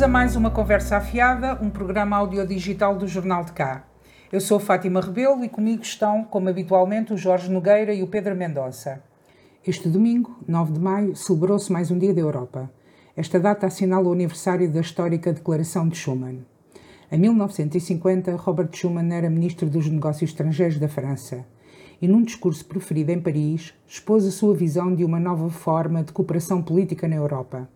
Bem-vindos a mais uma Conversa Afiada, um programa audiodigital do Jornal de Cá. Eu sou Fátima Rebelo e comigo estão, como habitualmente, o Jorge Nogueira e o Pedro Mendonça. Este domingo, 9 de maio, celebrou-se mais um Dia da Europa. Esta data assinala o aniversário da histórica Declaração de Schuman. Em 1950, Robert Schuman era ministro dos Negócios Estrangeiros da França e, num discurso proferido em Paris, expôs a sua visão de uma nova forma de cooperação política na Europa.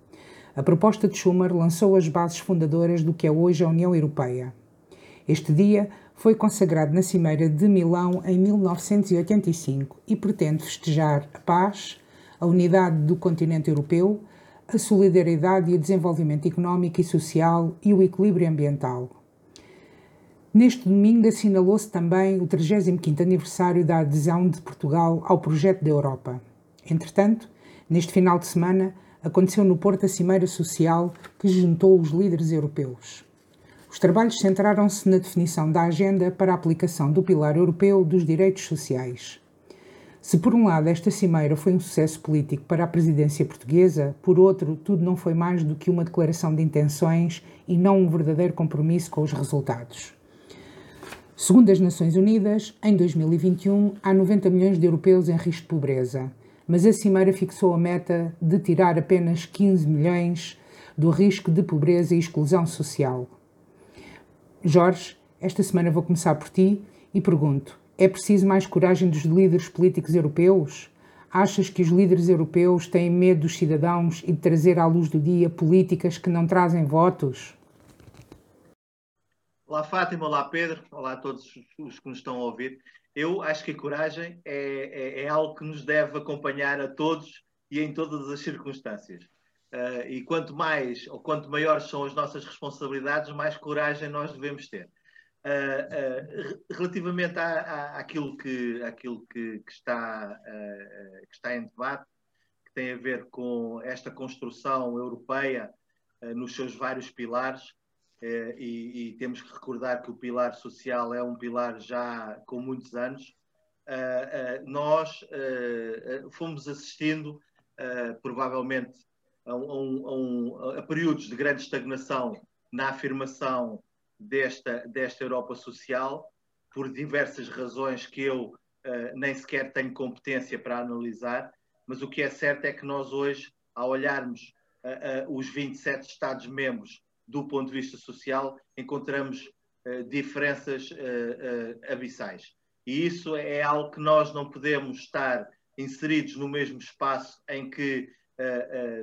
A proposta de Schuman lançou as bases fundadoras do que é hoje a União Europeia. Este dia foi consagrado na Cimeira de Milão em 1985 e pretende festejar a paz, a unidade do continente europeu, a solidariedade e o desenvolvimento económico e social e o equilíbrio ambiental. Neste domingo assinalou-se também o 35º aniversário da adesão de Portugal ao projeto da Europa. Entretanto, neste final de semana, aconteceu no Porto a Cimeira Social que juntou os líderes europeus. Os trabalhos centraram-se na definição da agenda para a aplicação do Pilar Europeu dos Direitos Sociais. Se, por um lado, esta cimeira foi um sucesso político para a presidência portuguesa, por outro, tudo não foi mais do que uma declaração de intenções e não um verdadeiro compromisso com os resultados. Segundo as Nações Unidas, em 2021 há 90 milhões de europeus em risco de pobreza, mas a Cimeira fixou a meta de tirar apenas 15 milhões do risco de pobreza e exclusão social. Jorge, esta semana vou começar por ti e pergunto: é preciso mais coragem dos líderes políticos europeus? Achas que os líderes europeus têm medo dos cidadãos e de trazer à luz do dia políticas que não trazem votos? Olá Fátima, olá Pedro, olá a todos os que nos estão a ouvir. Eu acho que a coragem é, é, é algo que nos deve acompanhar a todos e em todas as circunstâncias. Uh, e quanto mais ou quanto maiores são as nossas responsabilidades, mais coragem nós devemos ter. Uh, uh, relativamente à, à, àquilo, que, àquilo que, que está, que está em debate, que tem a ver com esta construção europeia nos seus vários pilares, eh, e, e, temos que recordar que o pilar social é um pilar já com muitos anos. Eh, eh, nós fomos assistindo, provavelmente, a, a, a, períodos de grande estagnação na afirmação desta, desta Europa social, por diversas razões que eu nem sequer tenho competência para analisar, mas o que é certo é que nós hoje, ao olharmos os 27 Estados-membros do ponto de vista social, encontramos uh, diferenças uh, abissais. E isso é algo que nós não podemos estar inseridos no mesmo espaço em que,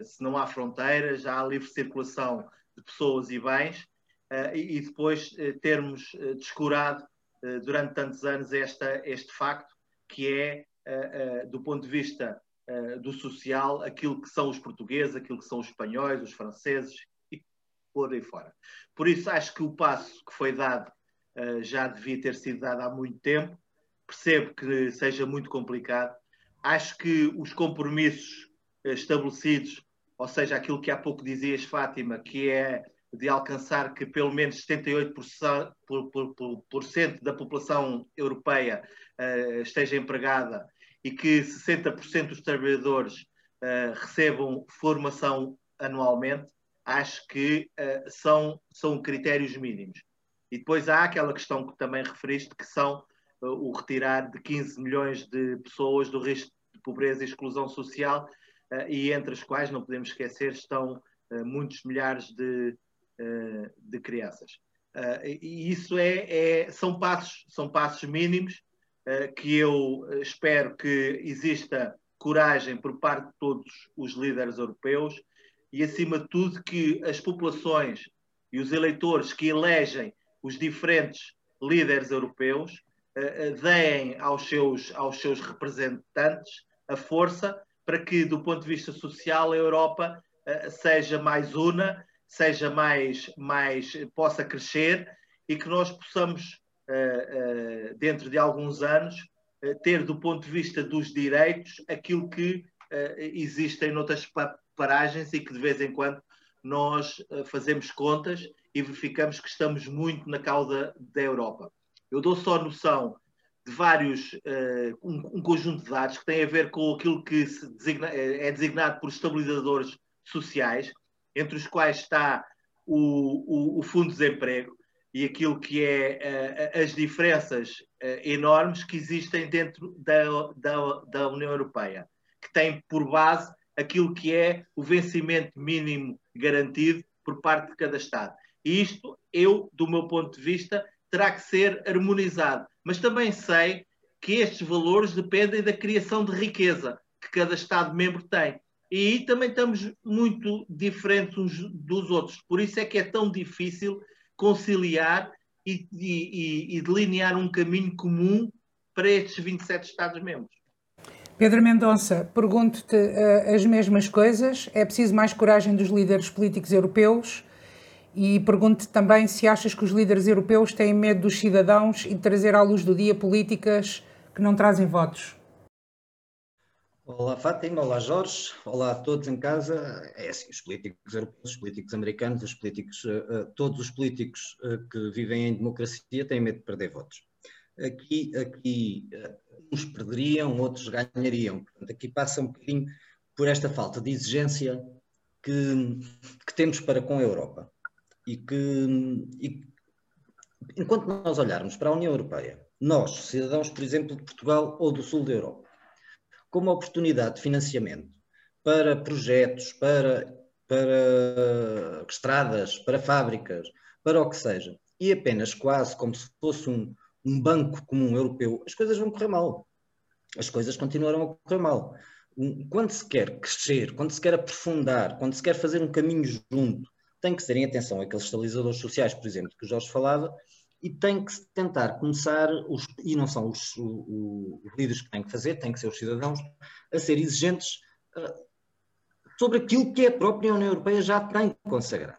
se não há fronteiras, há livre circulação de pessoas e bens, e, depois termos descurado durante tantos anos esta, este facto, que é, do ponto de vista do social, aquilo que são os portugueses, aquilo que são os espanhóis, os franceses por aí fora. Por isso, acho que o passo que foi dado uh, já devia ter sido dado há muito tempo. Percebo que seja muito complicado. Acho que os compromissos uh, estabelecidos, ou seja, aquilo que há pouco dizias, Fátima, que é de alcançar que pelo menos 78% por, por, por, por cento da população europeia uh, esteja empregada e que 60% dos trabalhadores recebam formação anualmente, acho que uh, são, são critérios mínimos. E depois há aquela questão que também referiste, que são uh, o retirar de 15 milhões de pessoas do risco de pobreza e exclusão social, uh, e entre as quais, não podemos esquecer, estão muitos milhares de, de crianças. e isso é, é, são, passos, são passos mínimos que eu espero que exista coragem por parte de todos os líderes europeus e, acima de tudo, que as populações e os eleitores que elegem os diferentes líderes europeus uh, deem aos seus, aos seus representantes a força para que, do ponto de vista social, a Europa uh, seja mais una, seja mais, mais possa crescer e que nós possamos, dentro de alguns anos, ter, do ponto de vista dos direitos, aquilo que existem noutras paragens e que de vez em quando nós uh, fazemos contas e verificamos que estamos muito na cauda da Europa. Eu dou só noção de vários, uh, um, conjunto de dados que tem a ver com aquilo que designa, é designado por estabilizadores sociais, entre os quais está o, o, o Fundo de Desemprego e aquilo que é as diferenças enormes que existem dentro da, da, da União Europeia, que tem por base aquilo que é o vencimento mínimo garantido por parte de cada Estado. E isto, eu, do meu ponto de vista, terá que ser harmonizado. Mas também sei que estes valores dependem da criação de riqueza que cada Estado-membro tem. E aí também estamos muito diferentes uns dos outros. Por isso é que é tão difícil conciliar e, e, e delinear um caminho comum para estes 27 Estados-membros. Pedro Mendonça, pergunto-te uh, as mesmas coisas. É preciso mais coragem dos líderes políticos europeus? E pergunto-te também se achas que os líderes europeus têm medo dos cidadãos e de trazer à luz do dia políticas que não trazem votos. Olá Fátima, olá Jorge, olá a todos em casa. É assim, os políticos europeus, os políticos americanos, os políticos, uh, todos os políticos uh, que vivem em democracia têm medo de perder votos. Aqui, aqui uh, uns perderiam, outros ganhariam. Portanto, aqui passa um bocadinho por esta falta de exigência que, que temos para com a Europa. E que, e, enquanto nós olharmos para a União Europeia, nós, cidadãos, por exemplo, de Portugal ou do sul da Europa, como oportunidade de financiamento para projetos, para, para estradas, para fábricas, para o que seja, e apenas quase como se fosse um, um banco comum europeu, as coisas vão correr mal. As coisas continuarão a correr mal. Quando se quer crescer, quando se quer aprofundar, quando se quer fazer um caminho junto, tem que ser em atenção àqueles estabilizadores sociais, por exemplo, que o Jorge falava, e tem que tentar começar, os, e não são os, os, líderes que têm que fazer, têm que ser os cidadãos, a ser exigentes uh, sobre aquilo que a própria União Europeia já tem consagrado.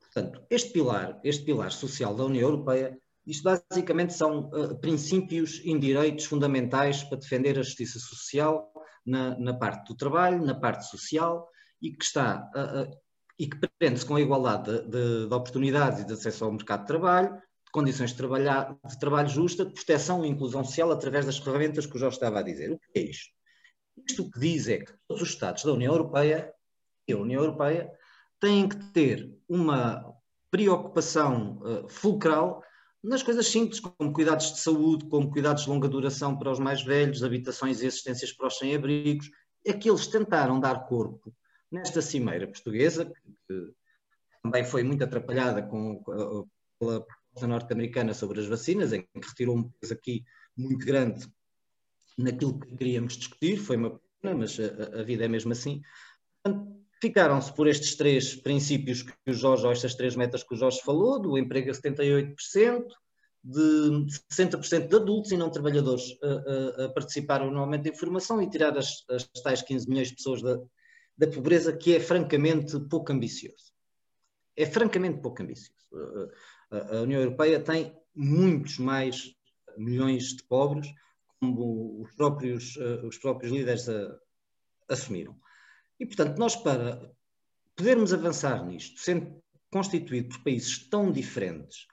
Portanto, este pilar, este pilar social da União Europeia, isto basicamente são uh, princípios indireitos fundamentais para defender a justiça social na, na, parte do trabalho, na parte social, e que está uh, e que prende-se com a igualdade de, de, de oportunidades e de acesso ao mercado de trabalho, condições de, trabalhar, de trabalho justa, de proteção e inclusão social através das ferramentas que o Jorge estava a dizer. O que é isto? Isto que diz é que todos os Estados da União Europeia e a União Europeia têm que ter uma preocupação uh, fulcral nas coisas simples, como cuidados de saúde, como cuidados de longa duração para os mais velhos, habitações e assistências para os sem-abrigos. É que eles tentaram dar corpo nesta cimeira portuguesa, que também foi muito atrapalhada com, pela norte-americana sobre as vacinas, em que retirou um peso aqui muito grande naquilo que queríamos discutir, foi uma pena, mas a, a vida é mesmo assim. Ficaram-se por estes três princípios que o Jorge, ou estas três metas que o Jorge falou, do emprego a 78%, de 60% de adultos e não trabalhadores a, a, a participaram no aumento da informação e tirar as, as tais 15 milhões de pessoas da, da pobreza, que é francamente pouco ambicioso. É francamente pouco ambicioso a União Europeia tem muitos mais milhões de pobres, como os próprios, eh, os próprios líderes a, assumiram. E, portanto, nós para podermos avançar nisto, sendo constituído por países tão diferentes,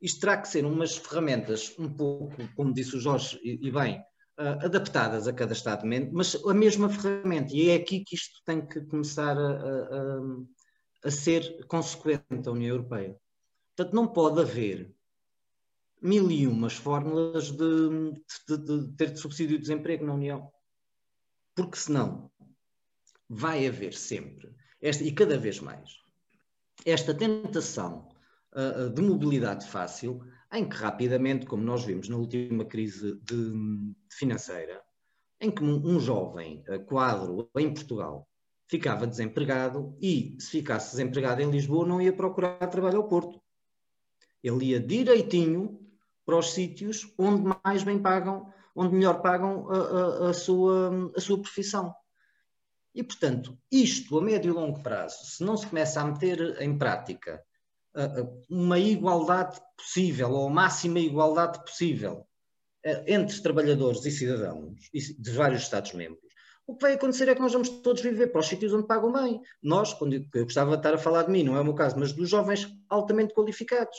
isto terá que ser umas ferramentas um pouco, como disse o Jorge, e, bem, uh, adaptadas a cada Estado-membro, mas a mesma ferramenta. E é aqui que isto tem que começar a, a, a ser consequente a União Europeia. Portanto, não pode haver mil e umas fórmulas de, de, de ter de subsídio de desemprego na União. Porque senão vai haver sempre, esta, e cada vez mais, esta tentação uh, de mobilidade fácil, em que rapidamente, como nós vimos na última crise de, financeira, em que um, um jovem uh, quadro em Portugal ficava desempregado e, se ficasse desempregado em Lisboa, não ia procurar trabalho ao Porto. Ele ia direitinho para os sítios onde mais bem pagam, onde melhor pagam a, a, a, sua, a sua profissão. E, portanto, isto a médio e longo prazo, se não se começa a meter em prática uma igualdade possível, ou a máxima igualdade possível, entre trabalhadores e cidadãos de vários Estados-membros, o que vai acontecer é que nós vamos todos viver para os sítios onde pagam bem. Nós, quando eu gostava de estar a falar de mim, não é o meu caso, mas dos jovens altamente qualificados.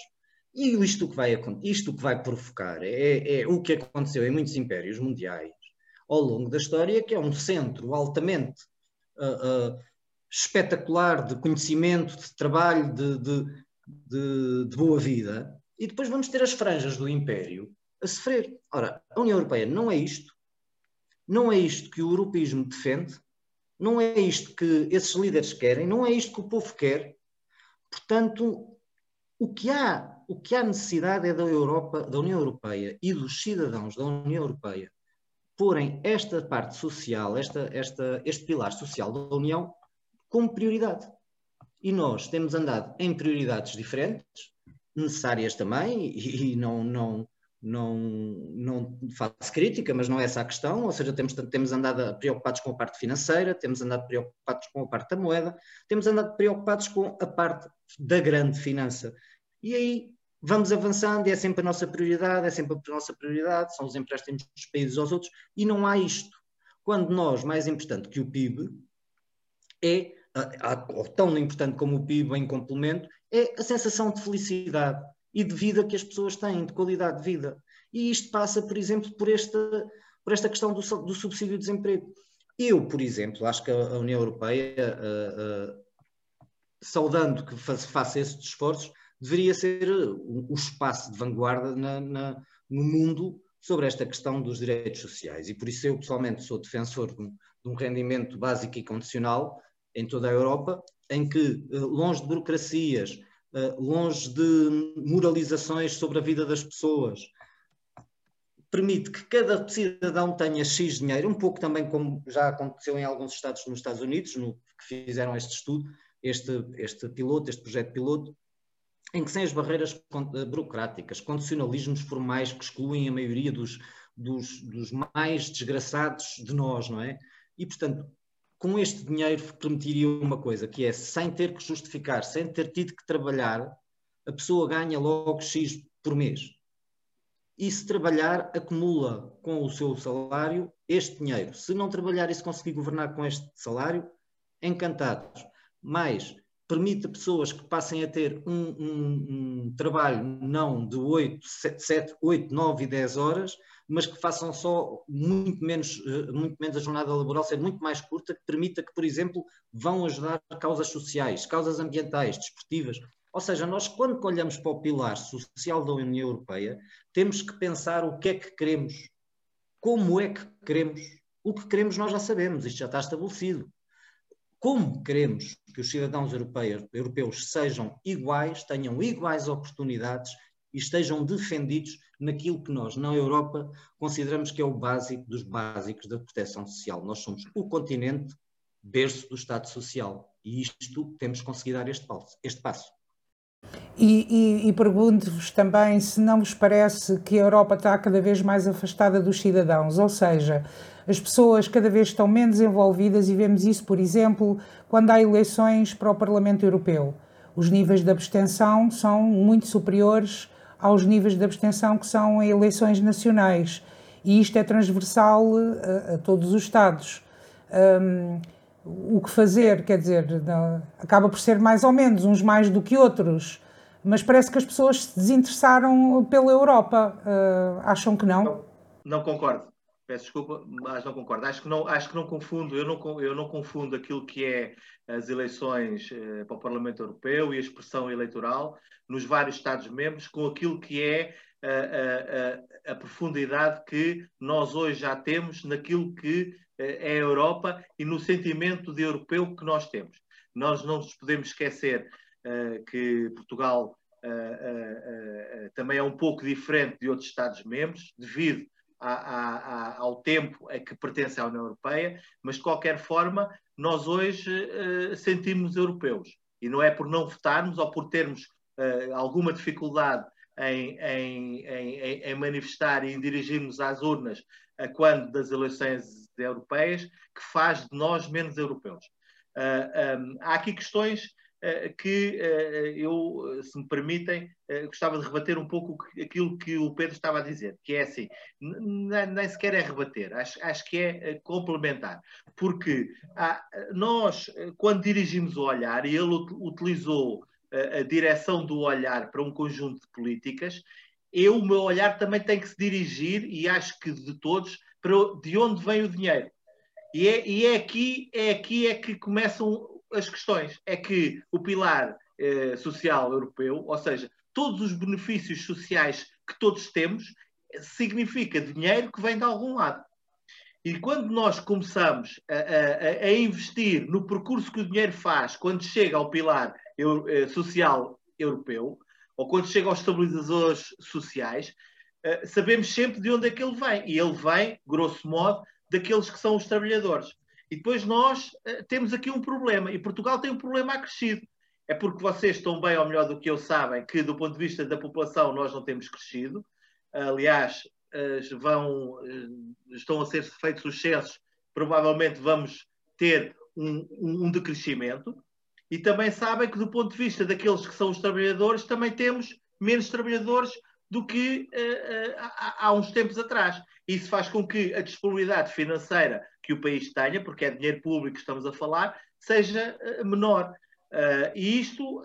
E isto que vai, isto que vai provocar é, é, o que aconteceu em muitos impérios mundiais ao longo da história, que é um centro altamente uh, espetacular de conhecimento, de trabalho, de, de, de, de boa vida, e depois vamos ter as franjas do Império a sofrer. Ora, a União Europeia não é isto, não é isto que o europeísmo defende, não é isto que esses líderes querem, não é isto que o povo quer. Portanto, o que há, o que há necessidade é da Europa, da União Europeia e dos cidadãos da União Europeia porem esta parte social, esta, esta, este pilar social da União como prioridade. E nós temos andado em prioridades diferentes, necessárias também, e, e não, não, não, não faço crítica, mas não é essa a questão, ou seja, temos, temos andado preocupados com a parte financeira, temos andado preocupados com a parte da moeda, temos andado preocupados com a parte da grande finança. E aí vamos avançando é sempre a nossa prioridade, é sempre a nossa prioridade, são os empréstimos dos países aos outros, e não há isto. Quando nós, mais importante que o PIB, é, ou tão importante como o PIB em complemento, é a sensação de felicidade e de vida que as pessoas têm, de qualidade de vida. E isto passa, por exemplo, por esta, por esta questão do, do subsídio de desemprego. Eu, por exemplo, acho que a União Europeia, uh, uh, saudando que faça esses esforços, deveria ser o, o espaço de vanguarda na, na, no mundo sobre esta questão dos direitos sociais. E por isso eu, pessoalmente, sou defensor de um, de um rendimento básico e condicional em toda a Europa, em que, uh, longe de burocracias, eh, longe de moralizações sobre a vida das pessoas, permite que cada cidadão tenha X dinheiro, um pouco também como já aconteceu em alguns estados nos Estados Unidos, no que fizeram este estudo, este, este piloto, este projeto piloto, em que sem as barreiras eh, burocráticas, condicionalismos formais que excluem a maioria dos, dos, dos mais desgraçados de nós, não é? E, portanto, com este dinheiro permitiria uma coisa, que é sem ter que justificar, sem ter tido que trabalhar, a pessoa ganha logo X por mês. E se trabalhar, acumula com o seu salário este dinheiro. Se não trabalhar e se conseguir governar com este salário, encantados. Mas permite pessoas que passem a ter um, um, um trabalho não de 8, 7, 7, 8, 9 e 10 horas, mas que façam só muito menos, eh, muito menos a jornada laboral ser muito mais curta, que permita que, por exemplo, vão ajudar causas sociais, causas ambientais, desportivas. Ou seja, nós quando olhamos para o pilar social da União Europeia, temos que pensar o que é que queremos, como é que queremos. O que queremos nós já sabemos, isto já está estabelecido. Como queremos que os cidadãos europeus, europeus sejam iguais, tenham iguais oportunidades e estejam defendidos naquilo que nós, na Europa, consideramos que é o básico dos básicos da proteção social. Nós somos o continente berço do Estado Social e isto temos que conseguir dar este passo. Este passo. E, e, e pergunto-vos também se não vos parece que a Europa está cada vez mais afastada dos cidadãos, ou seja, as pessoas cada vez estão menos envolvidas e vemos isso, por exemplo, quando há eleições para o Parlamento Europeu. Os níveis de abstenção são muito superiores aos níveis de abstenção que são em eleições nacionais. E isto é transversal a, a todos os Estados. Um, o que fazer, quer dizer, acaba por ser mais ou menos, uns mais do que outros, mas parece que as pessoas se desinteressaram pela Europa. Uh, acham que não? não? Não concordo. Peço desculpa, mas não concordo. Acho que não, acho que não confundo, eu não, eu não confundo aquilo que é as eleições eh, para o Parlamento Europeu e a expressão eleitoral nos vários Estados-membros com aquilo que é a, a, a, profundidade que nós hoje já temos naquilo que eh, é a Europa e no sentimento de europeu que nós temos. Nós não nos podemos esquecer uh, que Portugal uh, uh, também é um pouco diferente de outros Estados-membros, devido a, a, ao tempo a que pertence à União Europeia, mas de qualquer forma, nós hoje sentimos europeus. E não é por não votarmos ou por termos alguma dificuldade em, em, em, em, manifestar e em dirigirmos às urnas a quando das eleições europeias que faz de nós menos europeus. Uh, um, há aqui questões eh, que eh, eu, se me permitem, gostava de rebater um pouco aquilo que o Pedro estava a dizer, que é assim, nem sequer é rebater, acho, acho que é complementar, porque há, nós, quando dirigimos o olhar, e ele utilizou a direção do olhar para um conjunto de políticas, eu, o meu olhar também tem que se dirigir, e acho que de todos, de onde vem o dinheiro. E é, e é aqui, é aqui é que começam as questões. É que o pilar eh, social europeu, ou seja, todos os benefícios sociais que todos temos, significa dinheiro que vem de algum lado. E quando nós começamos a, a, a, investir no percurso que o dinheiro faz quando chega ao pilar eh, social europeu, ou quando chega aos estabilizadores sociais, eh, sabemos sempre de onde é que ele vem. E ele vem, grosso modo, daqueles que são os trabalhadores. E depois nós eh, temos aqui um problema, e Portugal tem um problema acrescido. É porque vocês estão bem ou melhor do que eu sabem que, do ponto de vista da população, nós não temos crescido. Aliás, vão, estão a ser feitos os censos, provavelmente vamos ter um, um, decrescimento. E também sabem que, do ponto de vista daqueles que são os trabalhadores, também temos menos trabalhadores do que uh, uh, há, há, uns tempos atrás. Isso faz com que a disponibilidade financeira que o país tenha, porque é dinheiro público que estamos a falar, seja uh, menor. e isto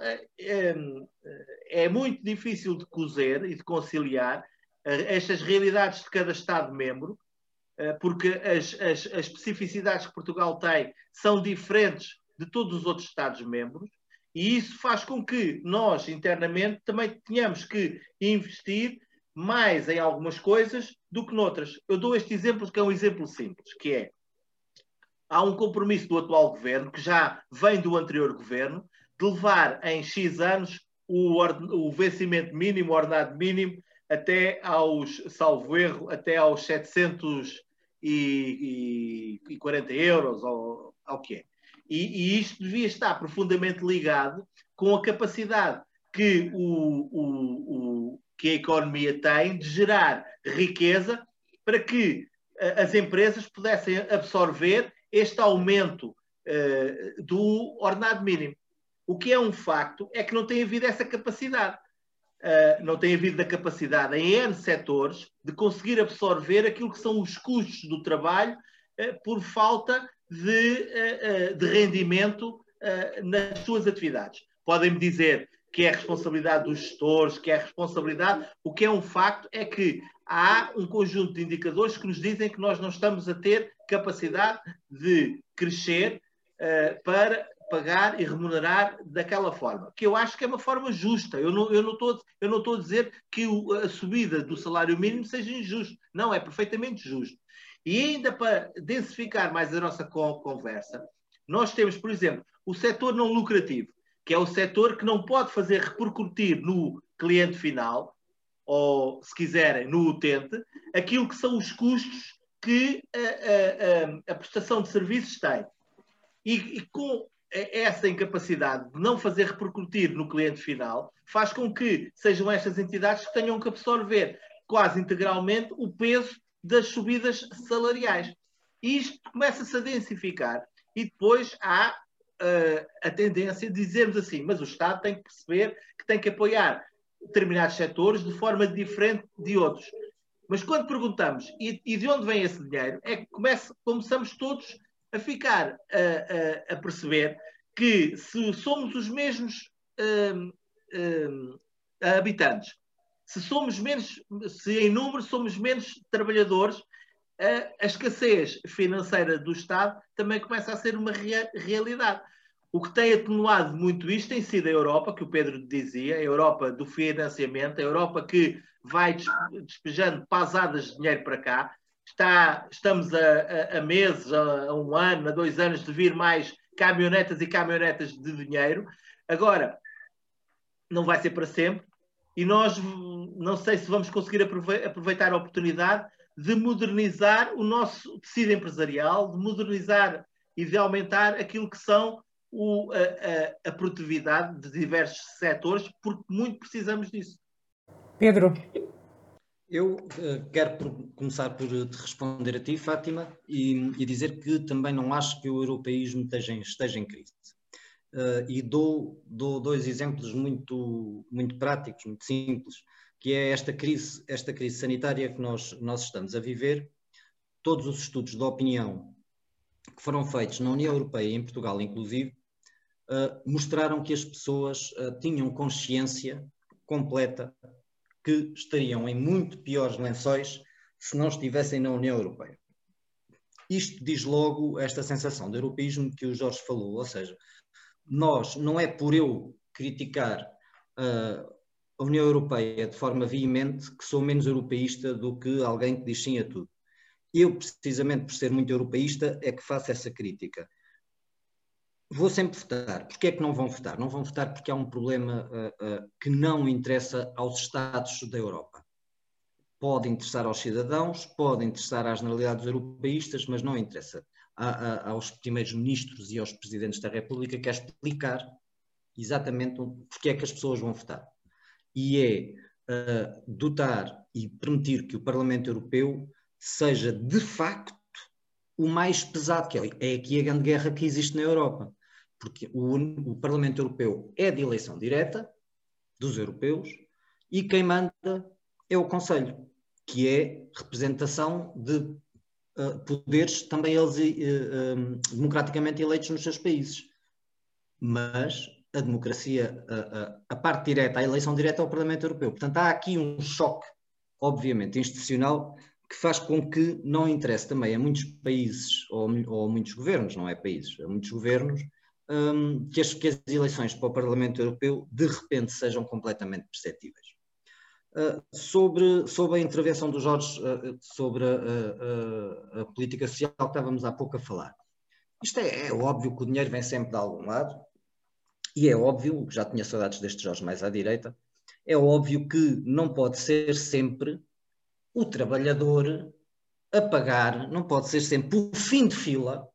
é muito difícil de cozer e de conciliar estas realidades de cada Estado-membro, porque as, as, as especificidades que Portugal tem são diferentes de todos os outros Estados-membros, e isso faz com que nós, internamente, também tenhamos que investir mais em algumas coisas do que noutras. Eu dou este exemplo que é um exemplo simples, que é há um compromisso do atual governo, que já vem do anterior governo, de levar em X anos o, o vencimento mínimo, o ordenado mínimo, até aos, salvo erro, até aos 740 euros, ou ao que é. E, e, isto devia estar profundamente ligado com a capacidade que, o, o, o, que a economia tem de gerar riqueza para que uh, as empresas pudessem absorver este aumento uh, do ordenado mínimo. O que é um facto é que não tem havido essa capacidade. Uh, não tem havido a capacidade em N setores de conseguir absorver aquilo que são os custos do trabalho por falta de, eh, eh, de rendimento eh, nas suas atividades. Podem-me dizer que é responsabilidade dos gestores, que é responsabilidade. O que é um facto é que há um conjunto de indicadores que nos dizem que nós não estamos a ter capacidade de crescer para pagar e remunerar daquela forma, que eu acho que é uma forma justa. Eu não, eu não, estou, eu não estou a dizer que a subida do salário mínimo seja injusto. Não, é perfeitamente justo. E ainda para densificar mais a nossa conversa, nós temos, por exemplo, o setor não lucrativo, que é o setor que não pode fazer repercutir no cliente final, ou, se quiserem, no utente, aquilo que são os custos que a, a, a, a prestação de serviços tem. E, e, com essa incapacidade de não fazer repercutir no cliente final, faz com que sejam estas entidades que tenham que absorver quase integralmente o peso das subidas salariais. Isto começa-se a densificar e depois há uh, a tendência de dizermos assim, mas o Estado tem que perceber que tem que apoiar determinados setores de forma diferente de outros. Mas quando perguntamos e, e de onde vem esse dinheiro, é que começa, começamos todos a ficar a, a, a perceber que se somos os mesmos uh, uh, habitantes se somos menos, se em número somos menos trabalhadores, a, escassez financeira do Estado também começa a ser uma rea, realidade. O que tem atenuado muito isto tem sido a Europa, que o Pedro dizia, a Europa do financiamento, a Europa que vai despejando pasadas de dinheiro para cá. Está, estamos a, a, a meses, a, a um ano, a dois anos de vir mais caminhonetas e caminhonetas de dinheiro. Agora, não vai ser para sempre e nós não sei se vamos conseguir aproveitar a oportunidade de modernizar o nosso tecido empresarial, de modernizar e de aumentar aquilo que são o, a, a, a, produtividade de diversos setores, porque muito precisamos disso. Pedro. Eu uh, quero por, começar por te responder a ti, Fátima, e, e, dizer que também não acho que o europeísmo esteja, esteja em crise. Uh, e dou, dou, dois exemplos muito, muito práticos, muito simples, que é esta crise, esta crise sanitária que nós, nós estamos a viver. Todos os estudos de opinião que foram feitos na União Europeia em Portugal, inclusive, uh, mostraram que as pessoas uh, tinham consciência completa que estariam em muito piores lençóis se não estivessem na União Europeia. Isto diz logo esta sensação de europeísmo que o Jorge falou, ou seja, nós, não é por eu criticar uh, a União Europeia de forma veemente que sou menos europeísta do que alguém que diz sim a tudo. Eu, precisamente por ser muito europeísta, é que faço essa crítica. Vou sempre votar. Porquê é que não vão votar? Não vão votar porque há um problema uh, uh, que não interessa aos Estados da Europa. Pode interessar aos cidadãos, pode interessar às generalidades europeístas, mas não interessa a, a, aos primeiros ministros e aos presidentes da República, que é explicar exatamente porque é que as pessoas vão votar. E é uh, dotar e permitir que o Parlamento Europeu seja de facto o mais pesado, que é, é aqui a grande guerra que existe na Europa porque o, o Parlamento Europeu é de eleição direta dos europeus e quem manda é o Conselho, que é representação de uh, poderes também eles uh, um, democraticamente eleitos nos seus países. Mas a democracia, uh, a parte direta, a eleição direta ao Parlamento Europeu. Portanto, há aqui um choque, obviamente, institucional que faz com que não interesse também a muitos países ou, ou a muitos governos, não é países, a muitos governos, um, que, as, que, as, eleições para o Parlamento Europeu de repente sejam completamente perceptíveis. Uh, sobre, sobre a intervenção do Jorge uh, sobre a, a, a, política social que estávamos há pouco a falar. Isto é, é, óbvio que o dinheiro vem sempre de algum lado, e é óbvio, já tinha saudades deste Jorge mais à direita, é óbvio que não pode ser sempre o trabalhador a pagar, não pode ser sempre o fim de fila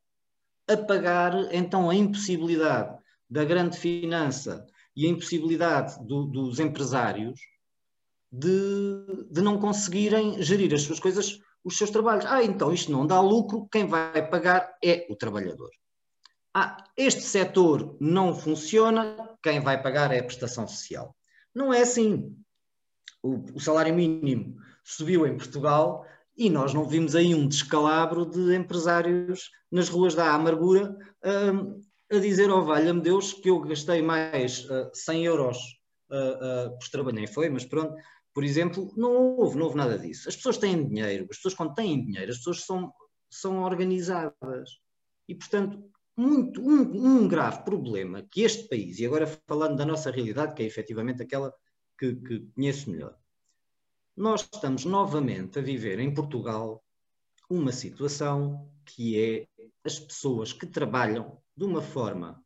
a pagar então a impossibilidade da grande finança e a impossibilidade do, dos empresários de, de não conseguirem gerir as suas coisas, os seus trabalhos. Ah, então isto não dá lucro, quem vai pagar é o trabalhador. Ah, este setor não funciona, quem vai pagar é a prestação social. Não é assim. O, o salário mínimo subiu em Portugal e nós não vimos aí um descalabro de empresários nas ruas da amargura um, a dizer, oh valha-me Deus, que eu gastei mais uh, 100 euros uh, uh, por. Nem foi, mas pronto. Por exemplo, não houve, não houve nada disso. As pessoas têm dinheiro, as pessoas quando têm dinheiro, as pessoas são, são organizadas. E, portanto, muito, um, um, grave problema que este país, e agora falando da nossa realidade, que é efetivamente aquela que, que conheço melhor, nós estamos novamente a viver em Portugal uma situação que é as pessoas que trabalham de uma forma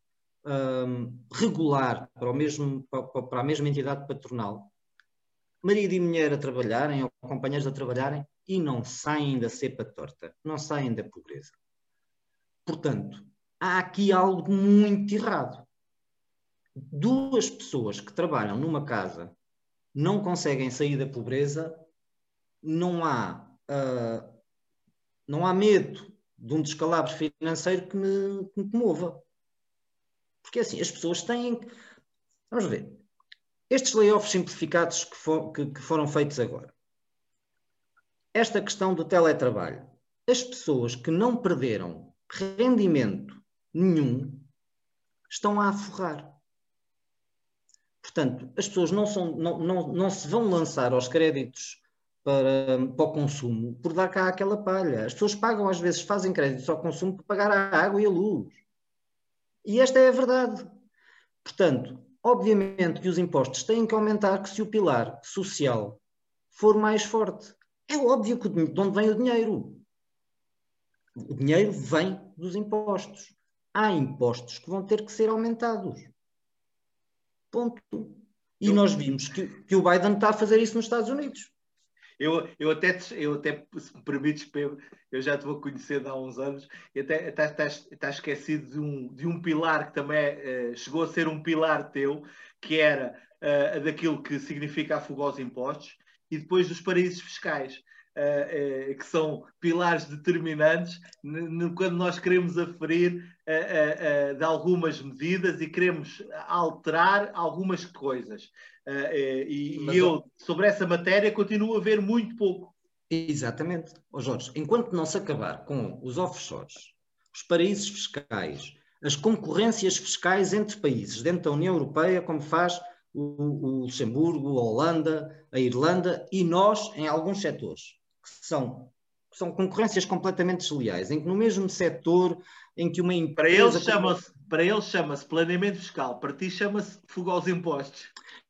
um, regular para, mesmo, para, para, a mesma entidade patronal, marido e mulher a trabalharem ou companheiros a trabalharem e não saem da cepa torta, não saem da pobreza. Portanto, há aqui algo muito errado. Duas pessoas que trabalham numa casa não conseguem sair da pobreza, não há, uh, não há medo de um descalabro financeiro que me, que me comova. Porque assim, as pessoas têm. Vamos ver. Estes layoffs simplificados que, for, que, que foram feitos agora. Esta questão do teletrabalho. As pessoas que não perderam rendimento nenhum estão a aforrar. Portanto, as pessoas não, são, não, não, não se vão lançar aos créditos para, para o consumo por dar cá aquela palha. As pessoas pagam, às vezes, fazem créditos ao consumo para pagar a água e a luz. E esta é a verdade. Portanto, obviamente que os impostos têm que aumentar que se o pilar social for mais forte. É óbvio que de onde vem o dinheiro? O dinheiro vem dos impostos. Há impostos que vão ter que ser aumentados. Ponto. E nós vimos que, que o Biden está a fazer isso nos Estados Unidos. Eu, eu, até, eu até, se me permites, Pedro, eu já te vou conhecendo há uns anos, e até estás, esquecido de um, de um pilar que também uh, chegou a ser um pilar teu, que era uh, daquilo que significa afogar os impostos, e depois dos paraísos fiscais. Uh, uh, que são pilares determinantes quando nós queremos aferir uh, de algumas medidas e queremos alterar algumas coisas. e, e eu, sobre essa matéria, continuo a ver muito pouco. Exatamente. Oh, Jorge, enquanto não se acabar com os offshores, os paraísos fiscais, as concorrências fiscais entre países dentro da União Europeia, como faz o, o Luxemburgo, a Holanda, a Irlanda e nós em alguns setores que são são concorrências completamente desleais, em que no mesmo setor em que uma empresa... Para eles chama-se chama-se planeamento fiscal, para ti chama-se fuga aos impostos.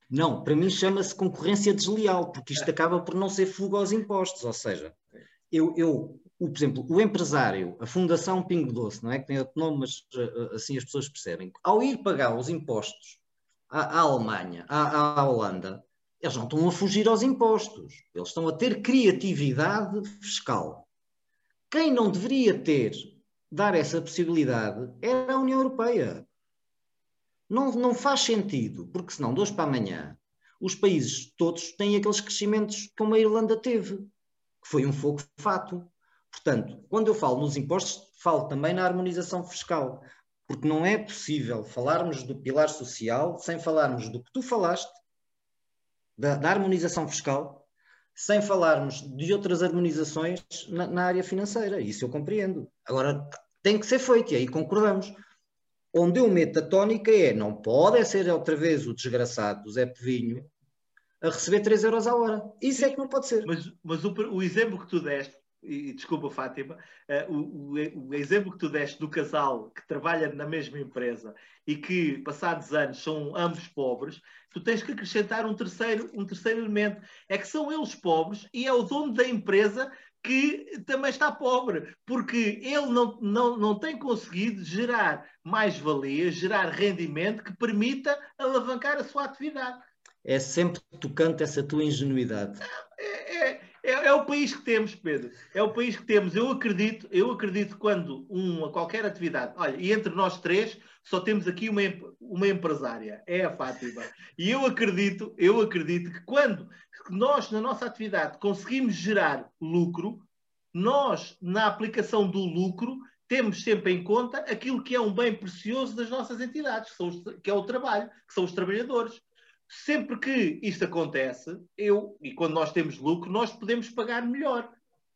Não, para mim chama-se concorrência desleal, porque isto acaba por não ser fuga aos impostos, ou seja, eu, eu o, por exemplo, o empresário, a Fundação Pingo Doce, não é que tem outro nome, mas eh, assim as pessoas percebem, ao ir pagar os impostos à, à Alemanha, à, à Holanda, eles não estão a fugir aos impostos, eles estão a ter criatividade fiscal. Quem não deveria ter, dar essa possibilidade, era a União Europeia. Não, não faz sentido, porque senão, de hoje para amanhã, os países todos têm aqueles crescimentos como a Irlanda teve, que foi um fogo fato. Portanto, quando eu falo nos impostos, falo também na harmonização fiscal, porque não é possível falarmos do pilar social sem falarmos do que tu falaste, da, da harmonização fiscal, sem falarmos de outras harmonizações na, na, área financeira. Isso eu compreendo. Agora, tem que ser feito, e aí concordamos. Onde eu meto a tónica é, não pode ser outra vez o desgraçado do Zé Pevinho a receber 3 euros a hora. Isso é que não pode ser. Mas, mas o, o exemplo que tu deste e desculpa Fátima, uh, o, o, exemplo que tu deste do casal que trabalha na mesma empresa e que, passados anos, são ambos pobres, tu tens que acrescentar um terceiro, um terceiro elemento. É que são eles pobres e é o dono da empresa que também está pobre, porque ele não, não, não tem conseguido gerar mais-valia, gerar rendimento que permita alavancar a sua atividade. É sempre tocante essa tua ingenuidade. É, é, é, é, o país que temos, Pedro. É o país que temos. Eu acredito, eu acredito quando uma qualquer atividade, olha, e entre nós três só temos aqui uma, uma empresária, é a Fátima. E eu acredito, eu acredito que quando nós na nossa atividade conseguimos gerar lucro, nós na aplicação do lucro temos sempre em conta aquilo que é um bem precioso das nossas entidades, que, os, que é o trabalho, que são os trabalhadores sempre que isto acontece, eu, e quando nós temos lucro, nós podemos pagar melhor.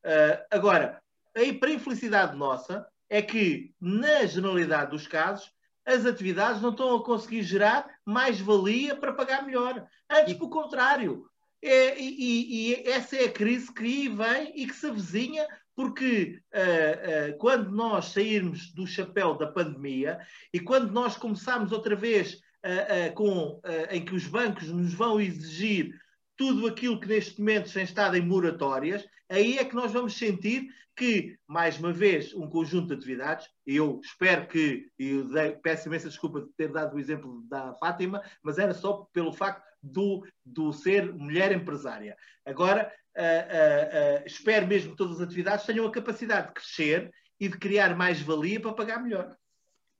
Uh, agora, aí, para a infelicidade nossa, é que, na generalidade dos casos, as atividades não estão a conseguir gerar mais valia para pagar melhor. Antes, e... pelo contrário. É, e, e, essa é a crise que aí vem e que se avizinha, porque uh, uh, quando nós sairmos do chapéu da pandemia e quando nós começarmos outra vez uh, uh, com, em que os bancos nos vão exigir tudo aquilo que neste momento tem estado em moratórias, aí é que nós vamos sentir que, mais uma vez, um conjunto de atividades, eu espero que, e peço imensa desculpa de ter dado o exemplo da Fátima, mas era só pelo facto do, do ser mulher empresária. Agora, uh, uh, uh, espero mesmo que todas as atividades tenham a capacidade de crescer e de criar mais valia para pagar melhor.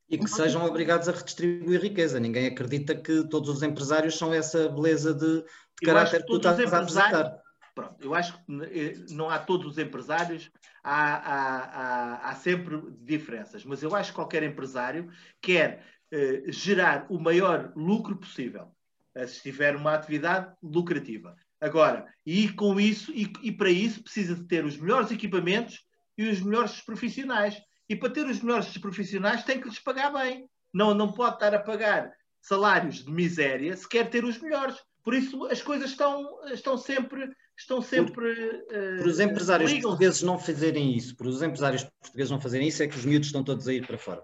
E que sejam obrigados a redistribuir riqueza. Ninguém acredita que todos os empresários são essa beleza de, de caráter que, tu estás a apresentar. Pronto, eu acho que eh, não há todos os empresários, há, há, há, há sempre diferenças, mas eu acho que qualquer empresário quer eh, gerar o maior lucro possível, eh, se tiver uma atividade lucrativa. Agora, e com isso, e, e para isso precisa de ter os melhores equipamentos e os melhores profissionais. E para ter os melhores profissionais tem que lhes pagar bem. Não, não pode estar a pagar salários de miséria se quer ter os melhores. Por isso as coisas estão, estão sempre. Estão sempre por, uh, por os empresários portugueses não fazerem isso, por os empresários portugueses não fazerem isso, é que os miúdos estão todos a ir para fora.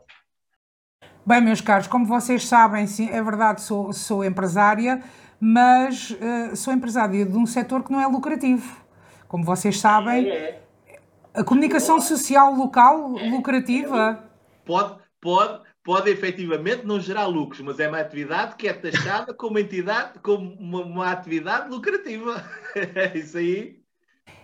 Bem, meus caros, como vocês sabem, sim, é verdade, sou, sou empresária, mas uh, sou empresária de um setor que não é lucrativo. Como vocês sabem, é, é. A comunicação social local lucrativa? Pode, pode, pode efetivamente não gerar lucros, mas é uma atividade que é taxada como entidade, como uma, uma atividade lucrativa. É isso aí.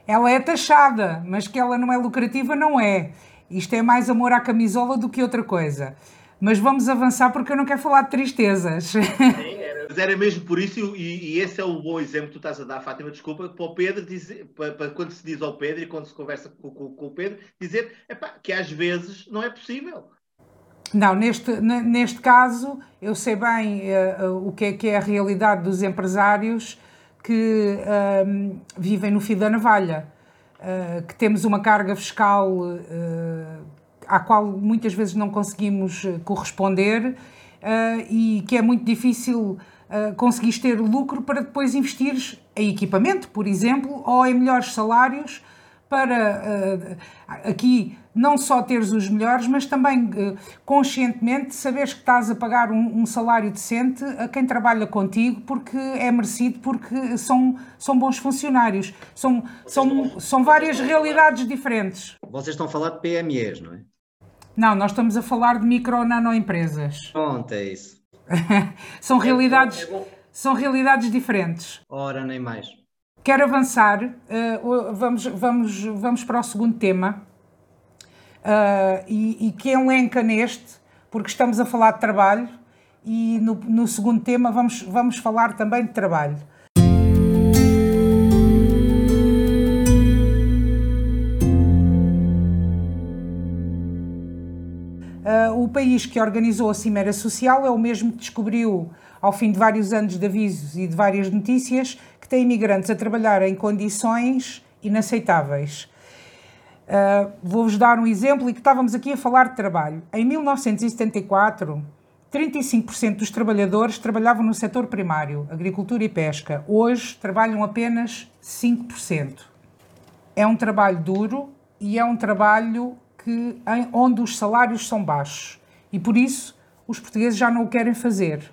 Ela é taxada, mas que ela não é lucrativa, não é. Isto é mais amor à camisola do que outra coisa. Mas vamos avançar porque eu não quero falar de tristezas. Sim, mas era mesmo por isso, e, e, esse é o bom exemplo que tu estás a dar, Fátima, desculpa, para o Pedro dizer, para, para quando se diz ao Pedro e quando se conversa com, com, com o Pedro, dizer epá, que às vezes não é possível. Não, neste, neste caso, eu sei bem uh, o que é, que é a realidade dos empresários que uh, vivem no fio da navalha, uh, que temos uma carga fiscal à qual muitas vezes não conseguimos eh, corresponder e que é muito difícil uh, conseguir ter lucro para depois investir em equipamento, por exemplo, ou em melhores salários para aqui não só teres os melhores, mas também conscientemente saberes que estás a pagar um, um, salário decente a quem trabalha contigo porque é merecido, porque são, são bons funcionários. São, são, são várias realidades diferentes. Vocês estão a falar de PMEs, não é? Não, nós estamos a falar de micro nano empresas. Pronto, é isso. são realidades, é são realidades diferentes. Ora, nem mais. Quero avançar, uh, vamos, vamos, vamos para o segundo tema, uh, e, e que elenca neste, porque estamos a falar de trabalho, e no, no segundo tema vamos, vamos falar também de trabalho. Uh, o país que organizou a Cimeira Social é o mesmo que descobriu, ao fim de vários anos de avisos e de várias notícias, tem imigrantes a trabalhar em condições inaceitáveis. Uh, Vou-vos dar um exemplo e que estávamos aqui a falar de trabalho. Em 1974, 35% dos trabalhadores trabalhavam no setor primário, agricultura e pesca. Hoje trabalham apenas 5%. É um trabalho duro e é um trabalho que, em, onde os salários são baixos. E por isso os portugueses já não o querem fazer.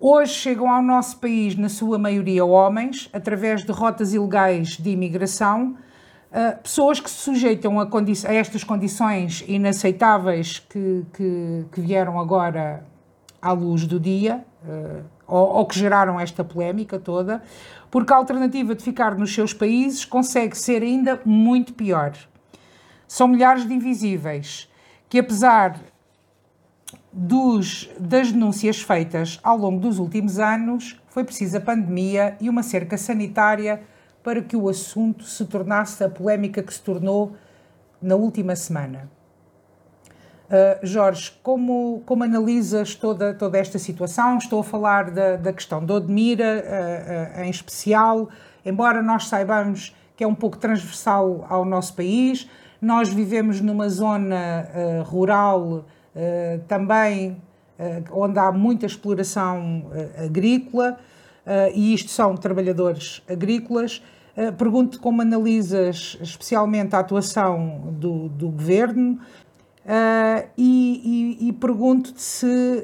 Hoje chegam ao nosso país, na sua maioria, homens, através de rotas ilegais de imigração, uh, pessoas que se sujeitam a, a estas condições inaceitáveis que, que, que, vieram agora à luz do dia, uh, ou, ou que geraram esta polémica toda, porque a alternativa de ficar nos seus países consegue ser ainda muito pior. São milhares de invisíveis que, apesar dos, das denúncias feitas ao longo dos últimos anos, foi precisa pandemia e uma cerca sanitária para que o assunto se tornasse a polémica que se tornou na última semana. Uh, Jorge, como, como analisas toda, toda esta situação? Estou a falar da, da questão do Odmira uh, uh, em especial, embora nós saibamos que é um pouco transversal ao nosso país, nós vivemos numa zona rural eh, também uh, onde há muita exploração uh, agrícola, e isto são trabalhadores agrícolas. Pergunto como analisas especialmente a atuação do, do governo e, e, e pergunto-te se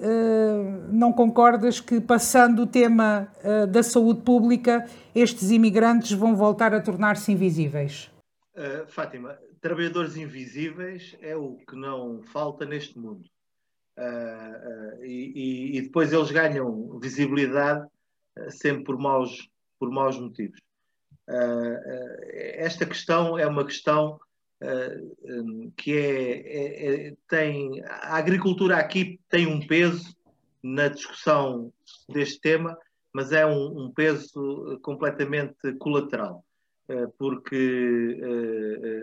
não concordas que, passando o tema da saúde pública, estes imigrantes vão voltar a tornar-se invisíveis. Fátima, trabalhadores invisíveis é o que não falta neste mundo. Uh, uh, e, e, depois eles ganham visibilidade uh, sempre por maus, por maus motivos. esta questão é uma questão um, que é, é, é, tem a agricultura aqui tem um peso na discussão deste tema, mas é um, um peso completamente colateral porque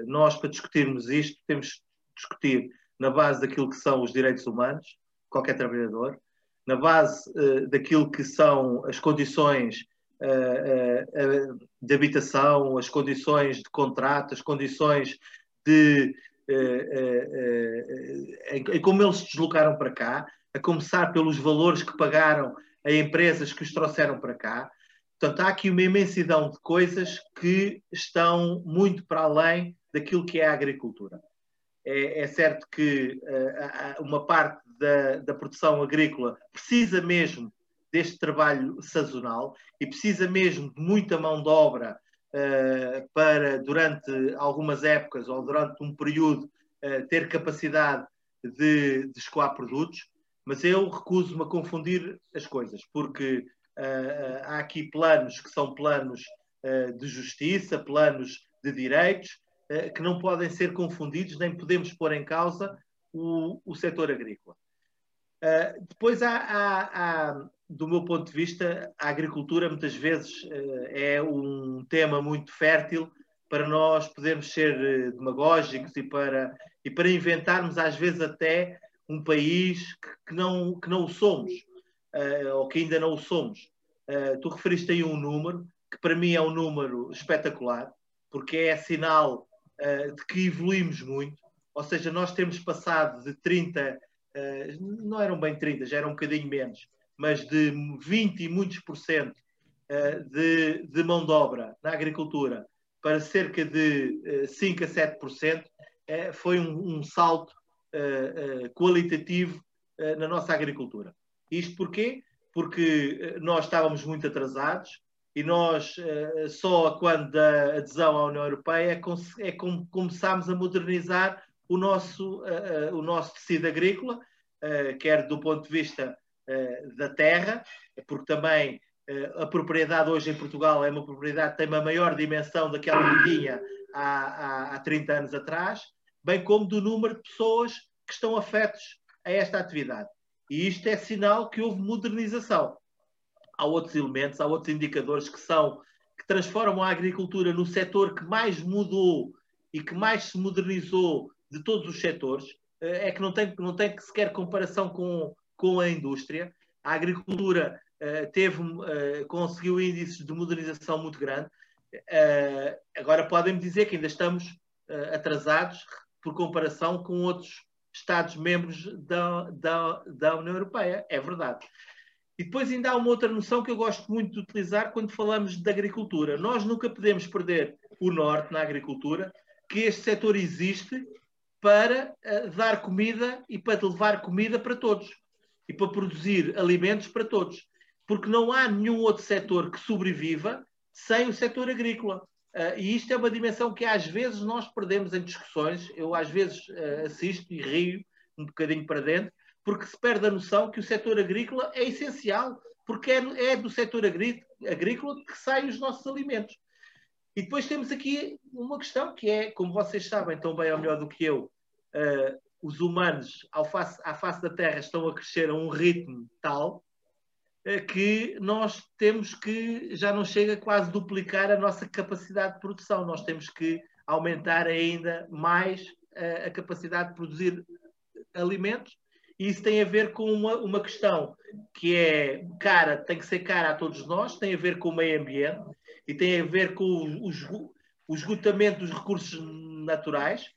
nós, para discutirmos isto, temos de discutir na base daquilo que são os direitos humanos, qualquer trabalhador, na base daquilo que são as condições de habitação, as condições de contrato, as condições de. Em como eles se deslocaram para cá, a começar pelos valores que pagaram a empresas que os trouxeram para cá, Portanto, há aqui uma imensidão de coisas que estão muito para além daquilo que é a agricultura. É, é certo que uh, uma parte da, da, produção agrícola precisa mesmo deste trabalho sazonal e precisa mesmo de muita mão de obra uh, para, durante algumas épocas ou durante um período, uh, ter capacidade de, de escoar produtos, mas eu recuso-me a confundir as coisas, porque há aqui planos que são planos uh, de justiça, planos de direitos, que não podem ser confundidos, nem podemos pôr em causa o, o setor agrícola. depois há, há, há, do meu ponto de vista, a agricultura muitas vezes é um tema muito fértil para nós podermos ser demagógicos e para, e para inventarmos às vezes até um país que, que não, que não o somos ou que ainda não o somos. Uh, tu referiste aí um número que para mim é um número espetacular, porque é sinal uh, de que evoluímos muito. Ou seja, nós temos passado de 30, não eram bem 30, já eram um bocadinho menos, mas de 20 e muitos por cento de, de mão de obra na agricultura para cerca de 5 a 7%, foi um, um salto qualitativo na nossa agricultura. Isto porquê? Porque nós estávamos muito atrasados, e nós só quando da adesão à União Europeia é como começámos a modernizar o nosso, o nosso tecido agrícola, quer do ponto de vista da terra, porque também a propriedade hoje em Portugal é uma propriedade que tem uma maior dimensão daquela que tinha há, há, há 30 anos atrás, bem como do número de pessoas que estão afetos a esta atividade. E isto é sinal que houve modernização há outros elementos, há outros indicadores que são que transformam a agricultura no setor que mais mudou e que mais se modernizou de todos os setores. Eh, é que não tem, não tem sequer comparação com, com a indústria. A agricultura uh, teve, uh, conseguiu índices de modernização muito grande. Agora podem-me dizer que ainda estamos atrasados por comparação com outros Estados-membros da, da, da União Europeia. É verdade. E depois ainda há uma outra noção que eu gosto muito de utilizar quando falamos de agricultura. Nós nunca podemos perder o norte na agricultura, que este setor existe para uh, dar comida e para levar comida para todos e para produzir alimentos para todos. Porque não há nenhum outro setor que sobreviva sem o setor agrícola. Uh, e isto é uma dimensão que às vezes nós perdemos em discussões. Eu às vezes uh, assisto e rio um bocadinho para dentro, porque se perde a noção que o setor agrícola é essencial, porque é, é do setor agrícola que saem os nossos alimentos. E depois temos aqui uma questão que é, como vocês sabem tão bem ou melhor do que eu, uh, os humanos ao face, à face da Terra estão a crescer a um ritmo tal que nós temos que, já não chega quase duplicar a nossa capacidade de produção, nós temos que aumentar ainda mais uh, a capacidade de produzir alimentos e isso tem a ver com uma, uma questão que é cara, tem que ser cara a todos nós, tem a ver com o meio ambiente e tem a ver com o, o esgotamento dos recursos naturais.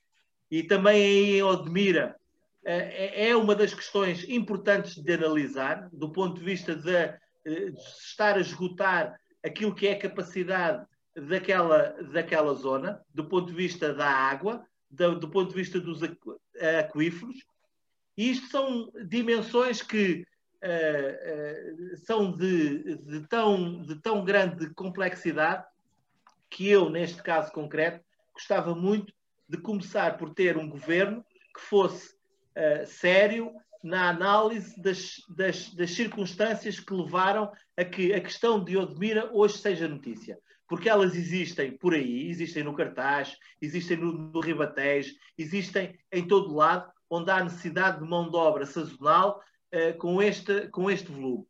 E também em Odmira é, é uma das questões importantes de analisar, do ponto de vista de, eh, de estar a esgotar aquilo que é a capacidade daquela, daquela zona, do ponto de vista da água, do, do ponto de vista dos aquíferos, e isto são dimensões que uh, uh, são de, de, tão, de tão grande complexidade que eu, neste caso concreto, gostava muito de começar por ter um governo que fosse uh, sério na análise das, das, das, circunstâncias que levaram a que a questão de Odmira hoje seja notícia. Porque elas existem por aí, existem no cartaz, existem no, no Ribatejo, existem em todo lado, onde há necessidade de mão de obra sazonal uh, com, este, com este volume.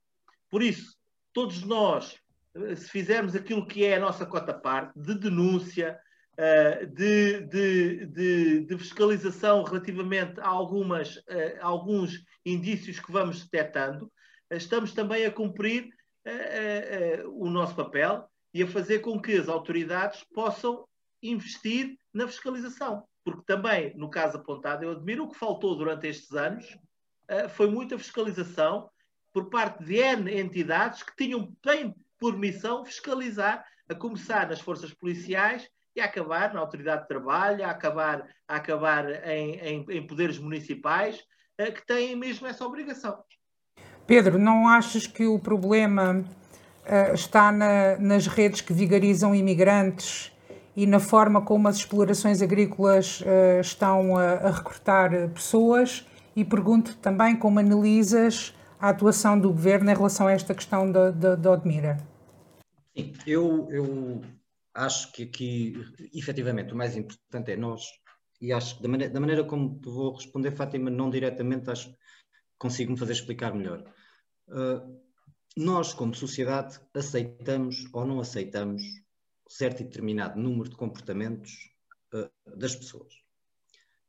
Por isso, todos nós, uh, se fizermos aquilo que é a nossa cota parte, de denúncia, de, de, de, de, fiscalização relativamente a, algumas, a alguns indícios que vamos detectando, estamos também a cumprir o nosso papel e a fazer com que as autoridades possam investir na fiscalização. Porque também, no caso apontado, eu admiro o que faltou durante estes anos foi muita fiscalização por parte de N entidades que tinham bem por missão fiscalizar, a começar nas forças policiais e a acabar na autoridade de trabalho, a acabar, a acabar em, em, em poderes municipais, uh, que têm mesmo essa obrigação. Pedro, não achas que o problema uh, está na, nas redes que vigarizam imigrantes e na forma como as explorações agrícolas uh, estão a, a, recrutar pessoas e pergunto também como analisas a atuação do governo em relação a esta questão da Odmira. Sim, eu, eu acho que aqui, efetivamente, o mais importante é nós, e acho que da maneira, da maneira como vou responder, Fátima, não diretamente, acho que consigo me fazer explicar melhor. Uh, nós, como sociedade, aceitamos ou não aceitamos certo e determinado número de comportamentos uh, das pessoas.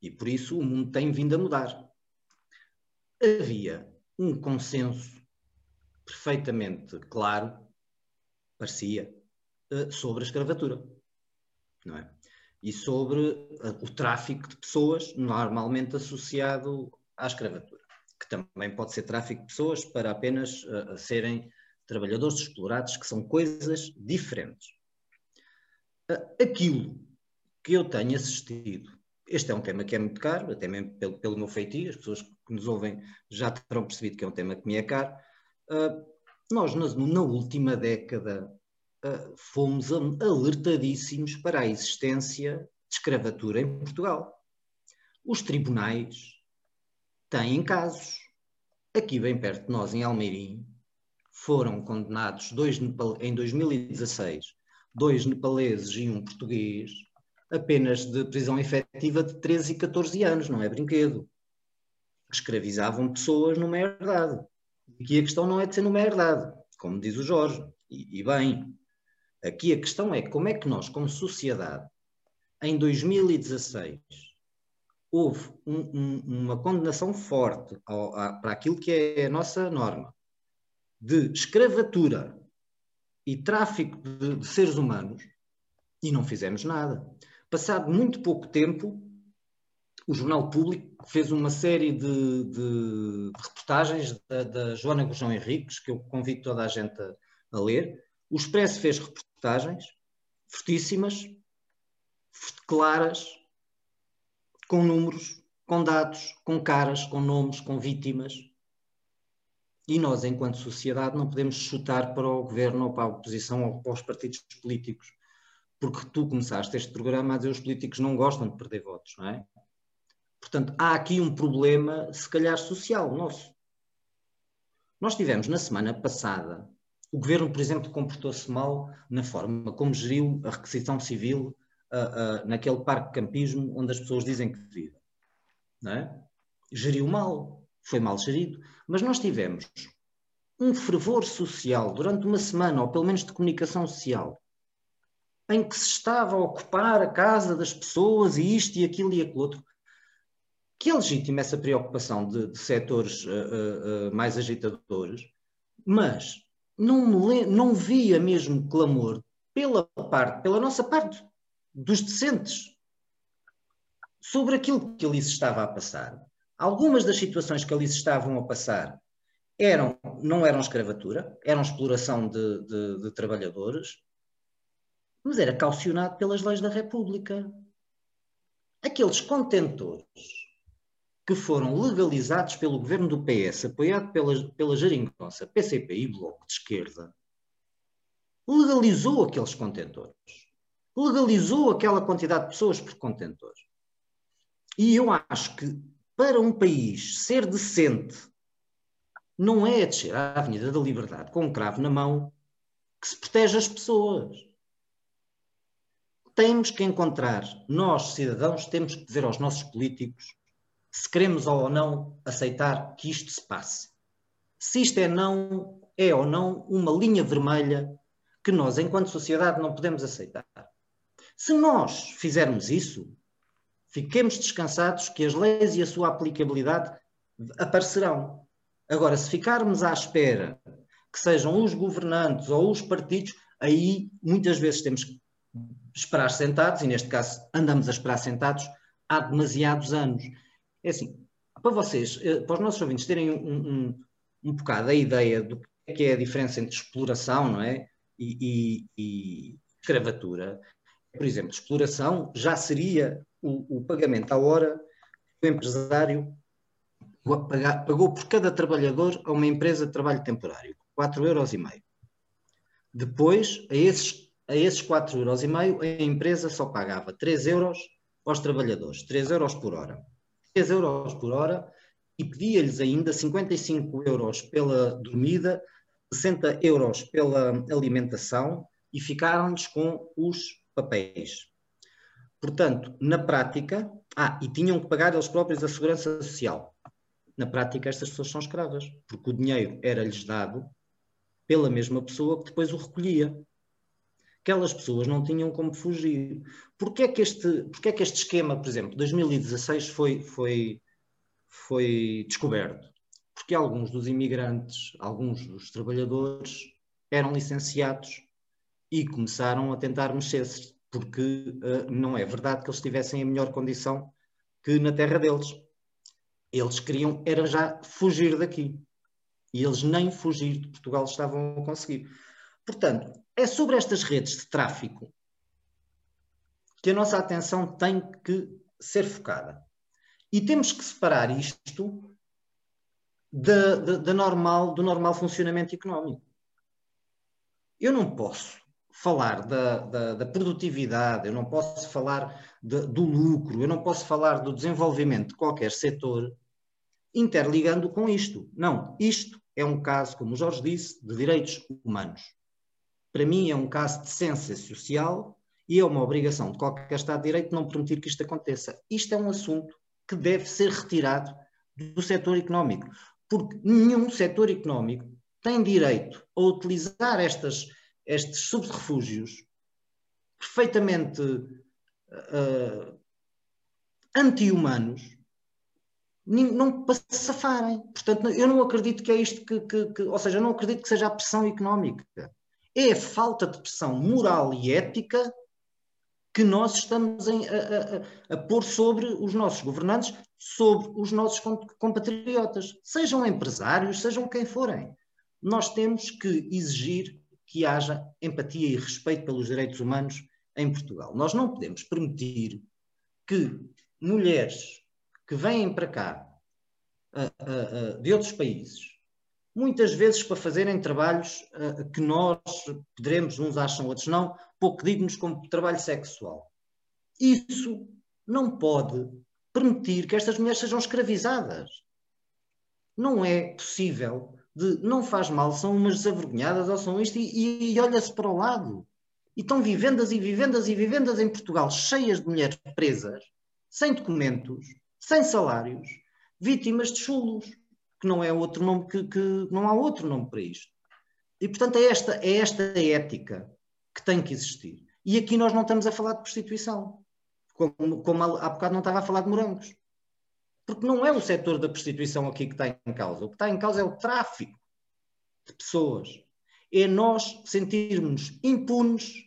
E por isso o mundo tem vindo a mudar. Havia um consenso perfeitamente claro, parecia, sobre a escravatura. Não é? E sobre uh, o tráfico de pessoas, normalmente associado à escravatura, que também pode ser tráfico de pessoas para apenas serem trabalhadores explorados, que são coisas diferentes aquilo que eu tenho assistido, este é um tema que é muito caro, até mesmo pelo, pelo meu feitio, as pessoas que nos ouvem já terão percebido que é um tema que me é caro. Uh, nós, na, na, última década, uh, fomos alertadíssimos para a existência de escravatura em Portugal. Os tribunais têm casos. Aqui, bem perto de nós, em Almeirim, foram condenados dois, em 2016 dois nepaleses e um português apenas de prisão efetiva de 13 e 14 anos, não é brinquedo. Escravizavam pessoas numa herdade. Aqui a questão não é de ser numa herdade, como diz o Jorge, e, e bem. Aqui a questão é como é que nós, como sociedade, em 2016, houve um, um, uma condenação forte ao, a, para aquilo que é a nossa norma de escravatura e tráfico de, de seres humanos e não fizemos nada. Passado muito pouco tempo, o Jornal Público fez uma série de, de, reportagens da, da, Joana Gurjão Henriques, que eu convido toda a gente a, a ler. O Expresso fez reportagens fortíssimas, claras, com números, com dados, com caras, com nomes, com vítimas. E nós, enquanto sociedade, não podemos chutar para o governo ou para a oposição ou para os partidos políticos. Porque tu começaste este programa a dizer que os políticos não gostam de perder votos, não é? Portanto, há aqui um problema, se calhar, social nosso. Nós tivemos na semana passada, o governo, por exemplo, comportou-se mal na forma como geriu a requisição civil uh, uh, naquele parque de campismo onde as pessoas dizem que vivem. É? Geriu mal, foi mal gerido. Mas nós tivemos um fervor social durante uma semana, ou pelo menos de comunicação social, em que se estava a ocupar a casa das pessoas e isto e aquilo e aquilo outro, que é legítima essa preocupação de, de setores uh, mais agitadores, mas não, não via mesmo clamor pela parte, pela nossa parte, dos decentes, sobre aquilo que ali se estava a passar. Algumas das situações que ali se estavam a passar eram, não eram escravatura, eram exploração de, de, de trabalhadores, mas era calcionado pelas leis da República. Aqueles contentores que foram legalizados pelo governo do PS, apoiado pela, pela Jeringonça, PCP e Bloco de Esquerda, legalizou aqueles contentores. Legalizou aquela quantidade de pessoas por contentores. E eu acho que para um país ser decente não é descer à Avenida da Liberdade com um cravo na mão que se protege as pessoas. Temos que encontrar, nós, cidadãos, temos que dizer aos nossos políticos se queremos ou não aceitar que isto se passe. Se isto é não, é ou não uma linha vermelha que nós, enquanto sociedade, não podemos aceitar. Se nós fizermos isso, fiquemos descansados que as leis e a sua aplicabilidade aparecerão. Agora, se ficarmos à espera que sejam os governantes ou os partidos, aí muitas vezes temos que esperar sentados, e neste caso andamos a esperar sentados há demasiados anos. É assim, para vocês, eh, para os nossos ouvintes terem um, um, um bocado a ideia do que é, que é a diferença entre exploração não é? e, e, e escravatura, por exemplo, exploração já seria o, o pagamento à hora que o empresário pagou por cada trabalhador a uma empresa de trabalho temporário, 4,5 euros. Depois, a esses, a esses 4,5 euros, a empresa só pagava 3 euros aos trabalhadores, 3 euros por hora. 3 euros por hora e pedia-lhes ainda 55 euros pela dormida, 60 euros pela alimentação e ficaram-lhes com os papéis. Portanto, na prática, ah, e tinham que pagar eles próprios a segurança social. Na prática, estas pessoas são escravas, porque o dinheiro era-lhes dado pela mesma pessoa que depois o recolhia. Aquelas pessoas não tinham como fugir. Porquê é que este, porquê é que este esquema, por exemplo, 2016 foi, foi, foi descoberto? Porque alguns dos imigrantes, alguns dos trabalhadores eram licenciados e começaram a tentar mexer-se, porque uh, não é verdade que eles estivessem em melhor condição que na terra deles. Eles queriam era já fugir daqui. E eles nem fugir de Portugal estavam a conseguir. Portanto, é sobre estas redes de tráfico que a nossa atenção tem que ser focada. E temos que separar isto de normal, do normal funcionamento económico. Eu não posso falar da, da, da, produtividade, eu não posso falar de, do lucro, eu não posso falar do desenvolvimento de qualquer setor interligando com isto. Não, isto é um caso, como o Jorge disse, de direitos humanos. Para mim é um caso de ciência social e é uma obrigação de qualquer Estado de Direito não permitir que isto aconteça. Isto é um assunto que deve ser retirado do setor económico, porque nenhum setor económico tem direito a utilizar estas, estes subrefúgios perfeitamente uh, anti-humanos não para safarem. Portanto, eu não acredito que é isto que, que, que, ou seja, eu não acredito que seja a pressão económica. É a falta de pressão moral e ética que nós estamos a, a, a, pôr sobre os nossos governantes, sobre os nossos compatriotas, sejam empresários, sejam quem forem. Nós temos que exigir que haja empatia e respeito pelos direitos humanos em Portugal. Nós não podemos permitir que mulheres que vêm para cá de outros países, muitas vezes para fazerem trabalhos que nós poderemos, uns acham, outros não, pouco dignos como trabalho sexual. Isso não pode permitir que estas mulheres sejam escravizadas. Não é possível de não faz mal, são umas desavergonhadas ou são isto, e, e, e olha-se para o lado. E estão vivendas e vivendas e vivendas em Portugal cheias de mulheres presas, sem documentos, sem salários, vítimas de chulos, que não é outro nome que, que não há outro nome para isto. E portanto é esta, é esta ética que tem que existir. E aqui nós não estamos a falar de prostituição, como, como há bocado não estava a falar de morangos. Porque não é o setor da prostituição aqui que está em causa. O que está em causa é o tráfico de pessoas. É nós sentirmos impunes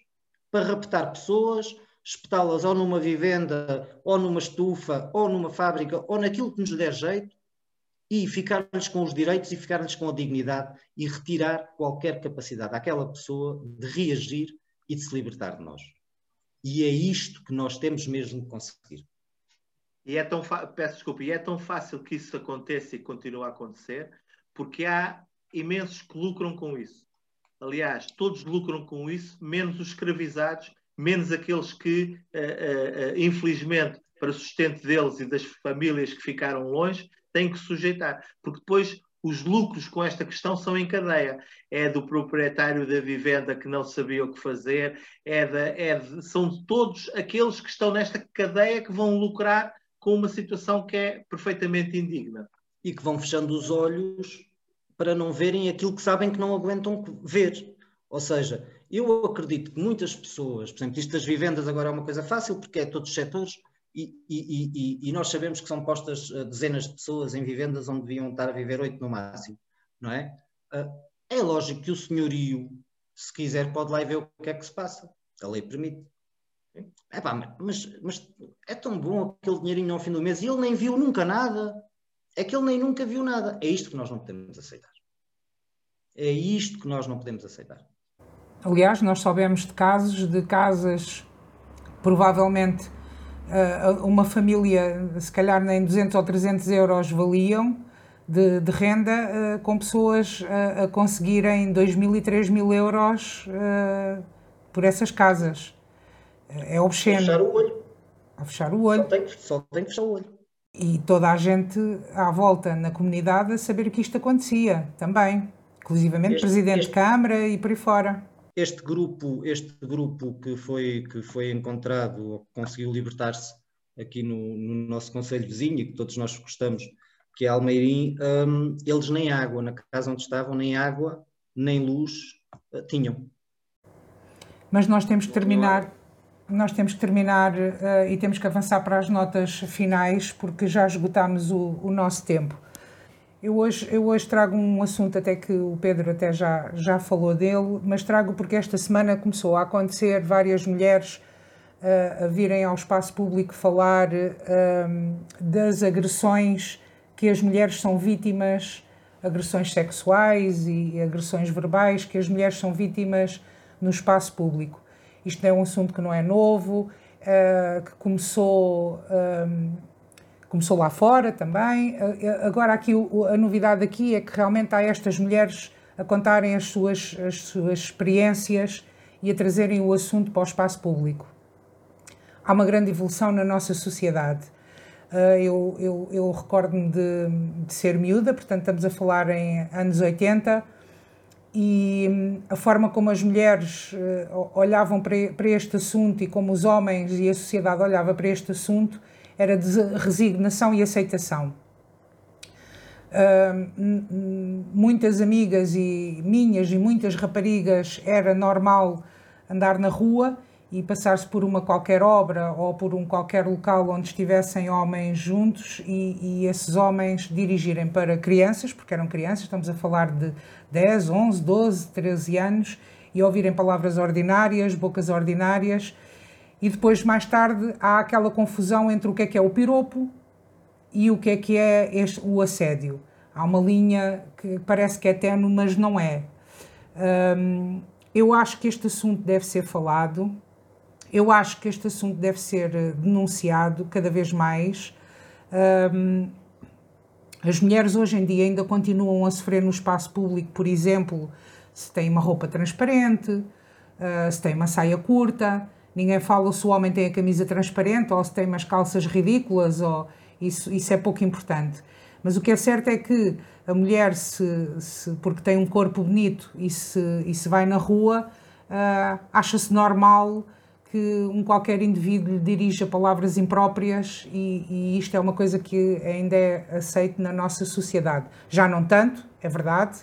para raptar pessoas, espetá-las ou numa vivenda, ou numa estufa, ou numa fábrica, ou naquilo que nos der jeito, e ficar-lhes com os direitos e ficar-lhes com a dignidade e retirar qualquer capacidade àquela pessoa de reagir e de se libertar de nós. E é isto que nós temos mesmo de conseguir. E é tão peço desculpa, e é tão fácil que isso aconteça e continue a acontecer, porque há imensos que lucram com isso. Aliás, todos lucram com isso, menos os escravizados menos aqueles que, uh, uh, infelizmente, para sustento deles e das famílias que ficaram longe, têm que sujeitar. Porque depois os lucros com esta questão são em cadeia. É do proprietário da vivenda que não sabia o que fazer, é, da, é de, são de todos aqueles que estão nesta cadeia que vão lucrar com uma situação que é perfeitamente indigna. E que vão fechando os olhos para não verem aquilo que sabem que não aguentam ver. Ou seja, eu acredito que muitas pessoas, por exemplo, isto das vivendas agora é uma coisa fácil, porque é todos os setores, e, e, e, e, nós sabemos que são postas eh, dezenas de pessoas em vivendas onde deviam estar a viver oito no máximo, não é? Eh, é lógico que o senhorio, se quiser, pode lá e ver o que é que se passa. A lei permite. É pá, mas, mas é tão bom aquele dinheirinho ao fim do mês e ele nem viu nunca nada. É que ele nem nunca viu nada. É isto que nós não podemos aceitar. É isto que nós não podemos aceitar. Aliás, nós soubemos de casos de casas, provavelmente uma família, se calhar nem 200 ou 300 euros valiam de, de renda, eh, com pessoas a, a conseguirem 2 mil e 3 mil euros por essas casas. É obsceno. A fechar o olho. A fechar o olho. Só tem, só tem que fechar o olho. E toda a gente à volta na comunidade a saber que isto acontecia também. Inclusivamente este, Presidente este... de Câmara e por aí fora este grupo, este grupo que foi, que foi encontrado, conseguiu libertar-se aqui no, no, nosso conselho vizinho, que todos nós gostamos, que é Almeirim, um, eles nem água, na casa onde estavam, nem água, nem luz uh, tinham. Mas nós temos que terminar, nós temos que terminar uh, e temos que avançar para as notas finais, porque já esgotámos o, o nosso tempo. Eu hoje, eu hoje trago um assunto até que o Pedro até já, já falou dele, mas trago porque esta semana começou a acontecer várias mulheres uh, a virem ao espaço público falar uh, das agressões que as mulheres são vítimas, agressões sexuais e agressões verbais que as mulheres são vítimas no espaço público. Isto é um assunto que não é novo, uh, que começou, começou lá fora também. Uh, agora aqui a novidade aqui é que realmente há estas mulheres a contarem as suas, as suas experiências e a trazerem o assunto para o espaço público. Há uma grande evolução na nossa sociedade. Uh, eu, eu, eu recordo-me de, de, ser miúda, portanto, estamos a falar em anos 80, e hum, a forma como as mulheres olhavam para este assunto e como os homens e a sociedade olhava para este assunto era de resignação e aceitação. Uh, muitas amigas e minhas e muitas raparigas era normal andar na rua e passar-se por uma qualquer obra ou por um qualquer local onde estivessem homens juntos e, e, esses homens dirigirem para crianças, porque eram crianças, estamos a falar de 10, 11, 12, 13 anos, e ouvirem palavras ordinárias, bocas ordinárias, e depois, mais tarde, há aquela confusão entre o que é que é o piropo e o que é que é este, o assédio. Há uma linha que parece que é tenue, mas não é. Um, eu acho que este assunto deve ser falado, eu acho que este assunto deve ser eh, denunciado cada vez mais. Um, as mulheres hoje em dia ainda continuam a sofrer no espaço público, por exemplo, se tem uma roupa transparente, uh, se tem uma saia curta, ninguém fala se o homem tem a camisa transparente ou se tem umas calças ridículas, ou isso, isso é pouco importante. Mas o que é certo é que a mulher, se, se porque tem um corpo bonito e se, e se vai na rua, uh, acha-se normal que um qualquer indivíduo lhe dirija palavras impróprias e, e, isto é uma coisa que ainda é aceito na nossa sociedade. Já não tanto, é verdade.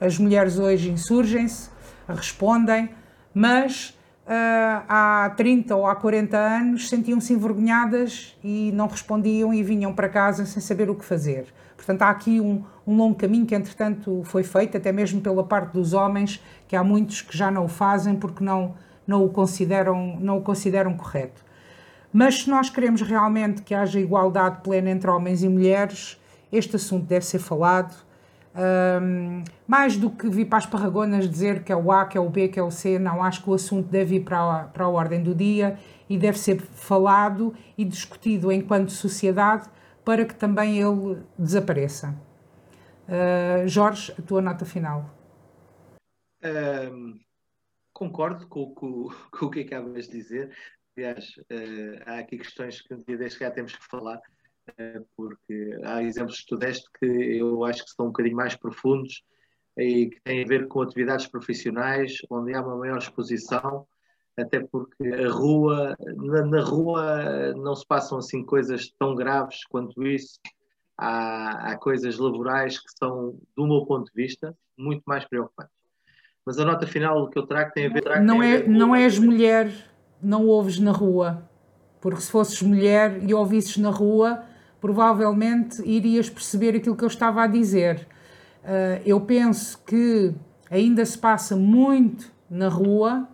As mulheres hoje insurgem-se, respondem, mas há 30 ou há 40 anos sentiam-se envergonhadas e não respondiam e vinham para casa sem saber o que fazer. Portanto, há aqui um, um longo caminho que, entretanto, foi feito, até mesmo pela parte dos homens, que há muitos que já não o fazem porque não não o consideram, não o consideram correto. Mas se nós queremos realmente que haja igualdade plena entre homens e mulheres, este assunto deve ser falado. Um, mais do que vir para as parragonas dizer que é o A, que é o B, que é o C, não, acho que o assunto deve ir para a, para a ordem do dia e deve ser falado e discutido enquanto sociedade para que também ele desapareça. Uh, Jorge, a tua nota final. Um, concordo com, com, com, o que acabas de dizer. Aliás, uh, há aqui questões que um dia deste já temos que falar, porque há exemplos que tu deste que eu acho que são um bocadinho mais profundos e que têm a ver com atividades profissionais, onde há uma maior exposição, até porque a rua, na, na rua não se passam assim coisas tão graves quanto isso. Há, há coisas laborais que são, do meu ponto de vista, muito mais preocupantes. Mas a nota final que eu trago tem a ver. Trago, não, é, ver não és mulher, não ouves na rua. Porque se fosses mulher e ouvisses na rua, provavelmente irias perceber aquilo que eu estava a dizer. Uh, eu penso que ainda se passa muito na rua.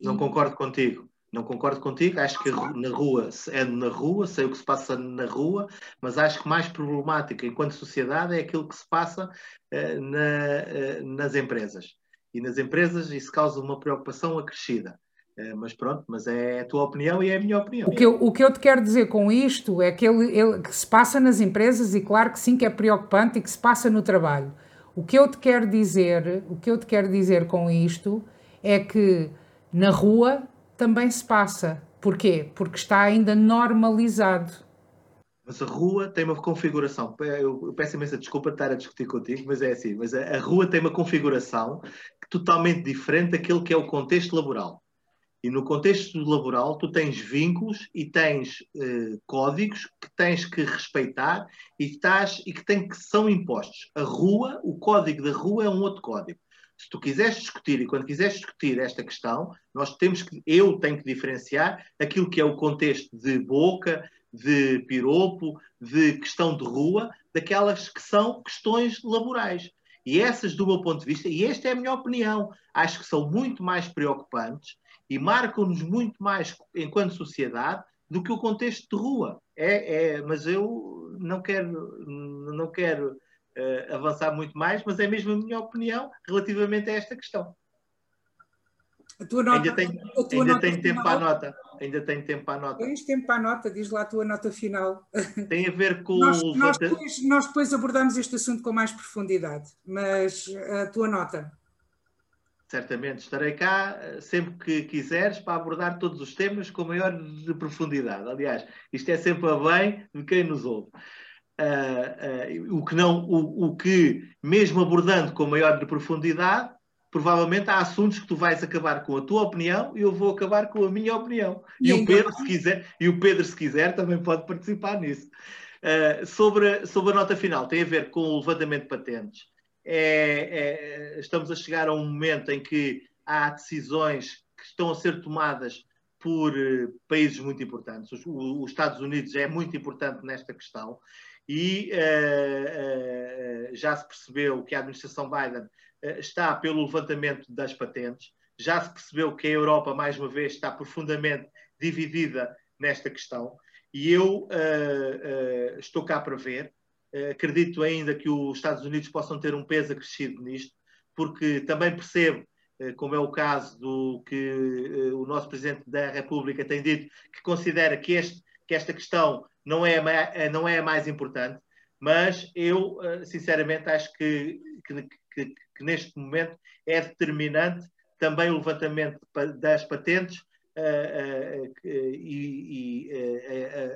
Não concordo contigo. Não concordo contigo, acho que na rua é na rua, sei o que se passa na rua, mas acho que mais problemático enquanto sociedade é aquilo que se passa uh, na, uh, nas empresas e nas empresas isso causa uma preocupação acrescida. É, mas pronto, mas é a tua opinião e é a minha opinião. O que eu, o que eu te quero dizer com isto é que, ele, ele, que se passa nas empresas e claro que sim que é preocupante e que se passa no trabalho. O que eu te quero dizer, o que eu te quero dizer com isto é que na rua também se passa. Porquê? Porque está ainda normalizado. Mas a rua tem uma configuração. Eu peço imensa desculpa de estar a discutir contigo, mas é assim. Mas a, rua tem uma configuração totalmente diferente daquilo que é o contexto laboral. E no contexto laboral, tu tens vínculos e tens eh, códigos que tens que respeitar e, estás, e que, tem, que são impostos. A rua, o código da rua é um outro código. Se tu quiseres discutir e quando quiseres discutir esta questão, nós temos que, eu tenho que diferenciar aquilo que é o contexto de boca, de piropo, de questão de rua, daquelas que são questões laborais. E essas, do meu ponto de vista, e esta é a minha opinião, acho que são muito mais preocupantes e marcam-nos muito mais enquanto sociedade do que o contexto de rua. É, é mas eu não quero, não quero uh, avançar muito mais, mas é mesmo a minha opinião relativamente a esta questão. A tua nota, ainda tenho, ainda tenho tempo para a nota. ainda tenho tempo para a nota. Tens tempo para a nota, diz lá a tua nota final. Tem a ver com. Nós, nós, depois, nós depois abordamos este assunto com mais profundidade, mas a tua nota. Certamente, estarei cá sempre que quiseres para abordar todos os temas com maior profundidade. Aliás, isto é sempre a bem de quem nos ouve. Uh, uh, o que não, o, o, que, mesmo abordando com maior profundidade, provavelmente há assuntos que tu vais acabar com a tua opinião e eu vou acabar com a minha opinião. E, e o Pedro, se quiser, e o Pedro, se quiser, também pode participar nisso. Uh, sobre, sobre a nota final, tem a ver com o levantamento de patentes. É, é, estamos a chegar a um momento em que há decisões que estão a ser tomadas por uh, países muito importantes. Os, os, Estados Unidos é muito importante nesta questão e uh, já se percebeu que a administração Biden eh, está pelo levantamento das patentes. Já se percebeu que a Europa, mais uma vez, está profundamente dividida nesta questão. E eu uh, uh, estou cá para ver. Uh, acredito ainda que os Estados Unidos possam ter um peso acrescido nisto, porque também percebo, como é o caso do que o nosso Presidente da República tem dito, que considera que, este, que esta questão não é, não é a mais importante, mas eu, sinceramente, acho que, que, que, que neste momento é determinante também o levantamento das patentes e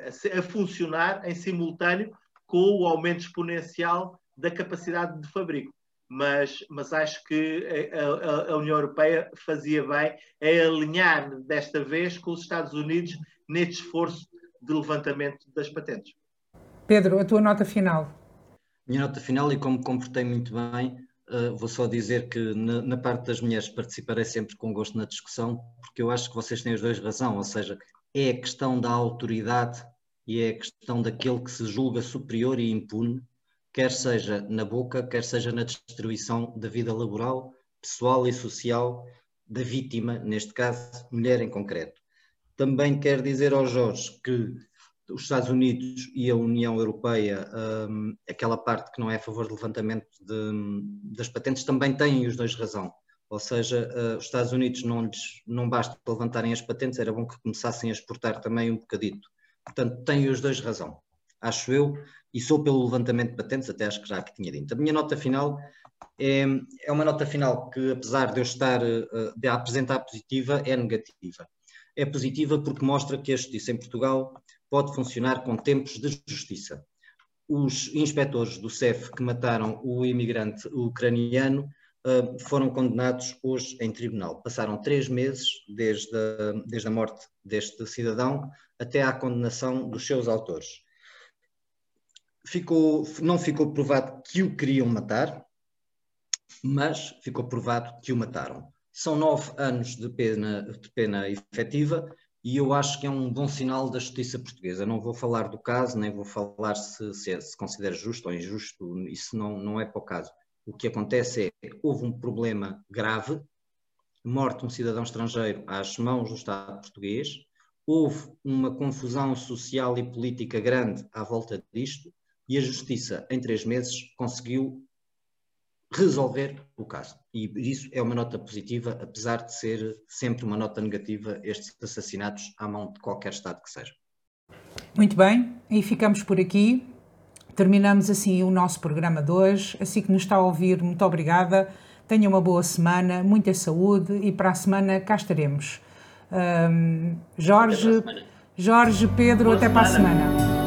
a, a, funcionar em simultâneo com o aumento exponencial da capacidade de fabrico. Mas, mas acho que a, a, União Europeia fazia bem em alinhar desta vez com os Estados Unidos neste esforço de levantamento das patentes. Pedro, a tua nota final. Minha nota final, e como comportei muito bem, Uh, vou só dizer que na, na, parte das mulheres participarei sempre com gosto na discussão, porque eu acho que vocês têm os dois razão, ou seja, é a questão da autoridade e é a questão daquele que se julga superior e impune, quer seja na boca, quer seja na destruição da vida laboral, pessoal e social da vítima, neste caso, mulher em concreto. Também quero dizer ao Jorge que os Estados Unidos e a União Europeia, um, aquela parte que não é a favor do levantamento de, das patentes, também têm os dois razão. Ou seja, uh, os Estados Unidos não, lhes, não basta levantarem as patentes, era bom que começassem a exportar também um bocadito. Portanto, têm os dois razão, acho eu, e sou pelo levantamento de patentes, até acho que já que tinha dito. A minha nota final é, é uma nota final que, apesar de eu estar uh, de apresentar positiva, é negativa. É positiva porque mostra que a justiça em Portugal pode funcionar com tempos de justiça. Os inspectores do CEF que mataram o imigrante ucraniano uh, foram condenados hoje em tribunal. Passaram três meses desde a, desde a morte deste cidadão até à condenação dos seus autores. Ficou, não ficou provado que o queriam matar, mas ficou provado que o mataram. São nove anos de pena, de pena efetiva e eu acho que é um bom sinal da justiça portuguesa. Não vou falar do caso, nem vou falar se, se, se considera justo ou injusto, isso não, não é para o caso. O que acontece é que houve um problema grave, morte um cidadão estrangeiro às mãos do Estado português, houve uma confusão social e política grande à volta disto, e a Justiça, em três meses, conseguiu resolver o caso. E isso é uma nota positiva, apesar de ser sempre uma nota negativa estes assassinatos à mão de qualquer Estado que seja. Muito bem, e ficamos por aqui. Terminamos assim o nosso programa de hoje. Assim que nos está a ouvir, muito obrigada. Tenha uma boa semana, muita saúde e para a semana cá estaremos. Um, Jorge, Jorge, Pedro, até para a semana.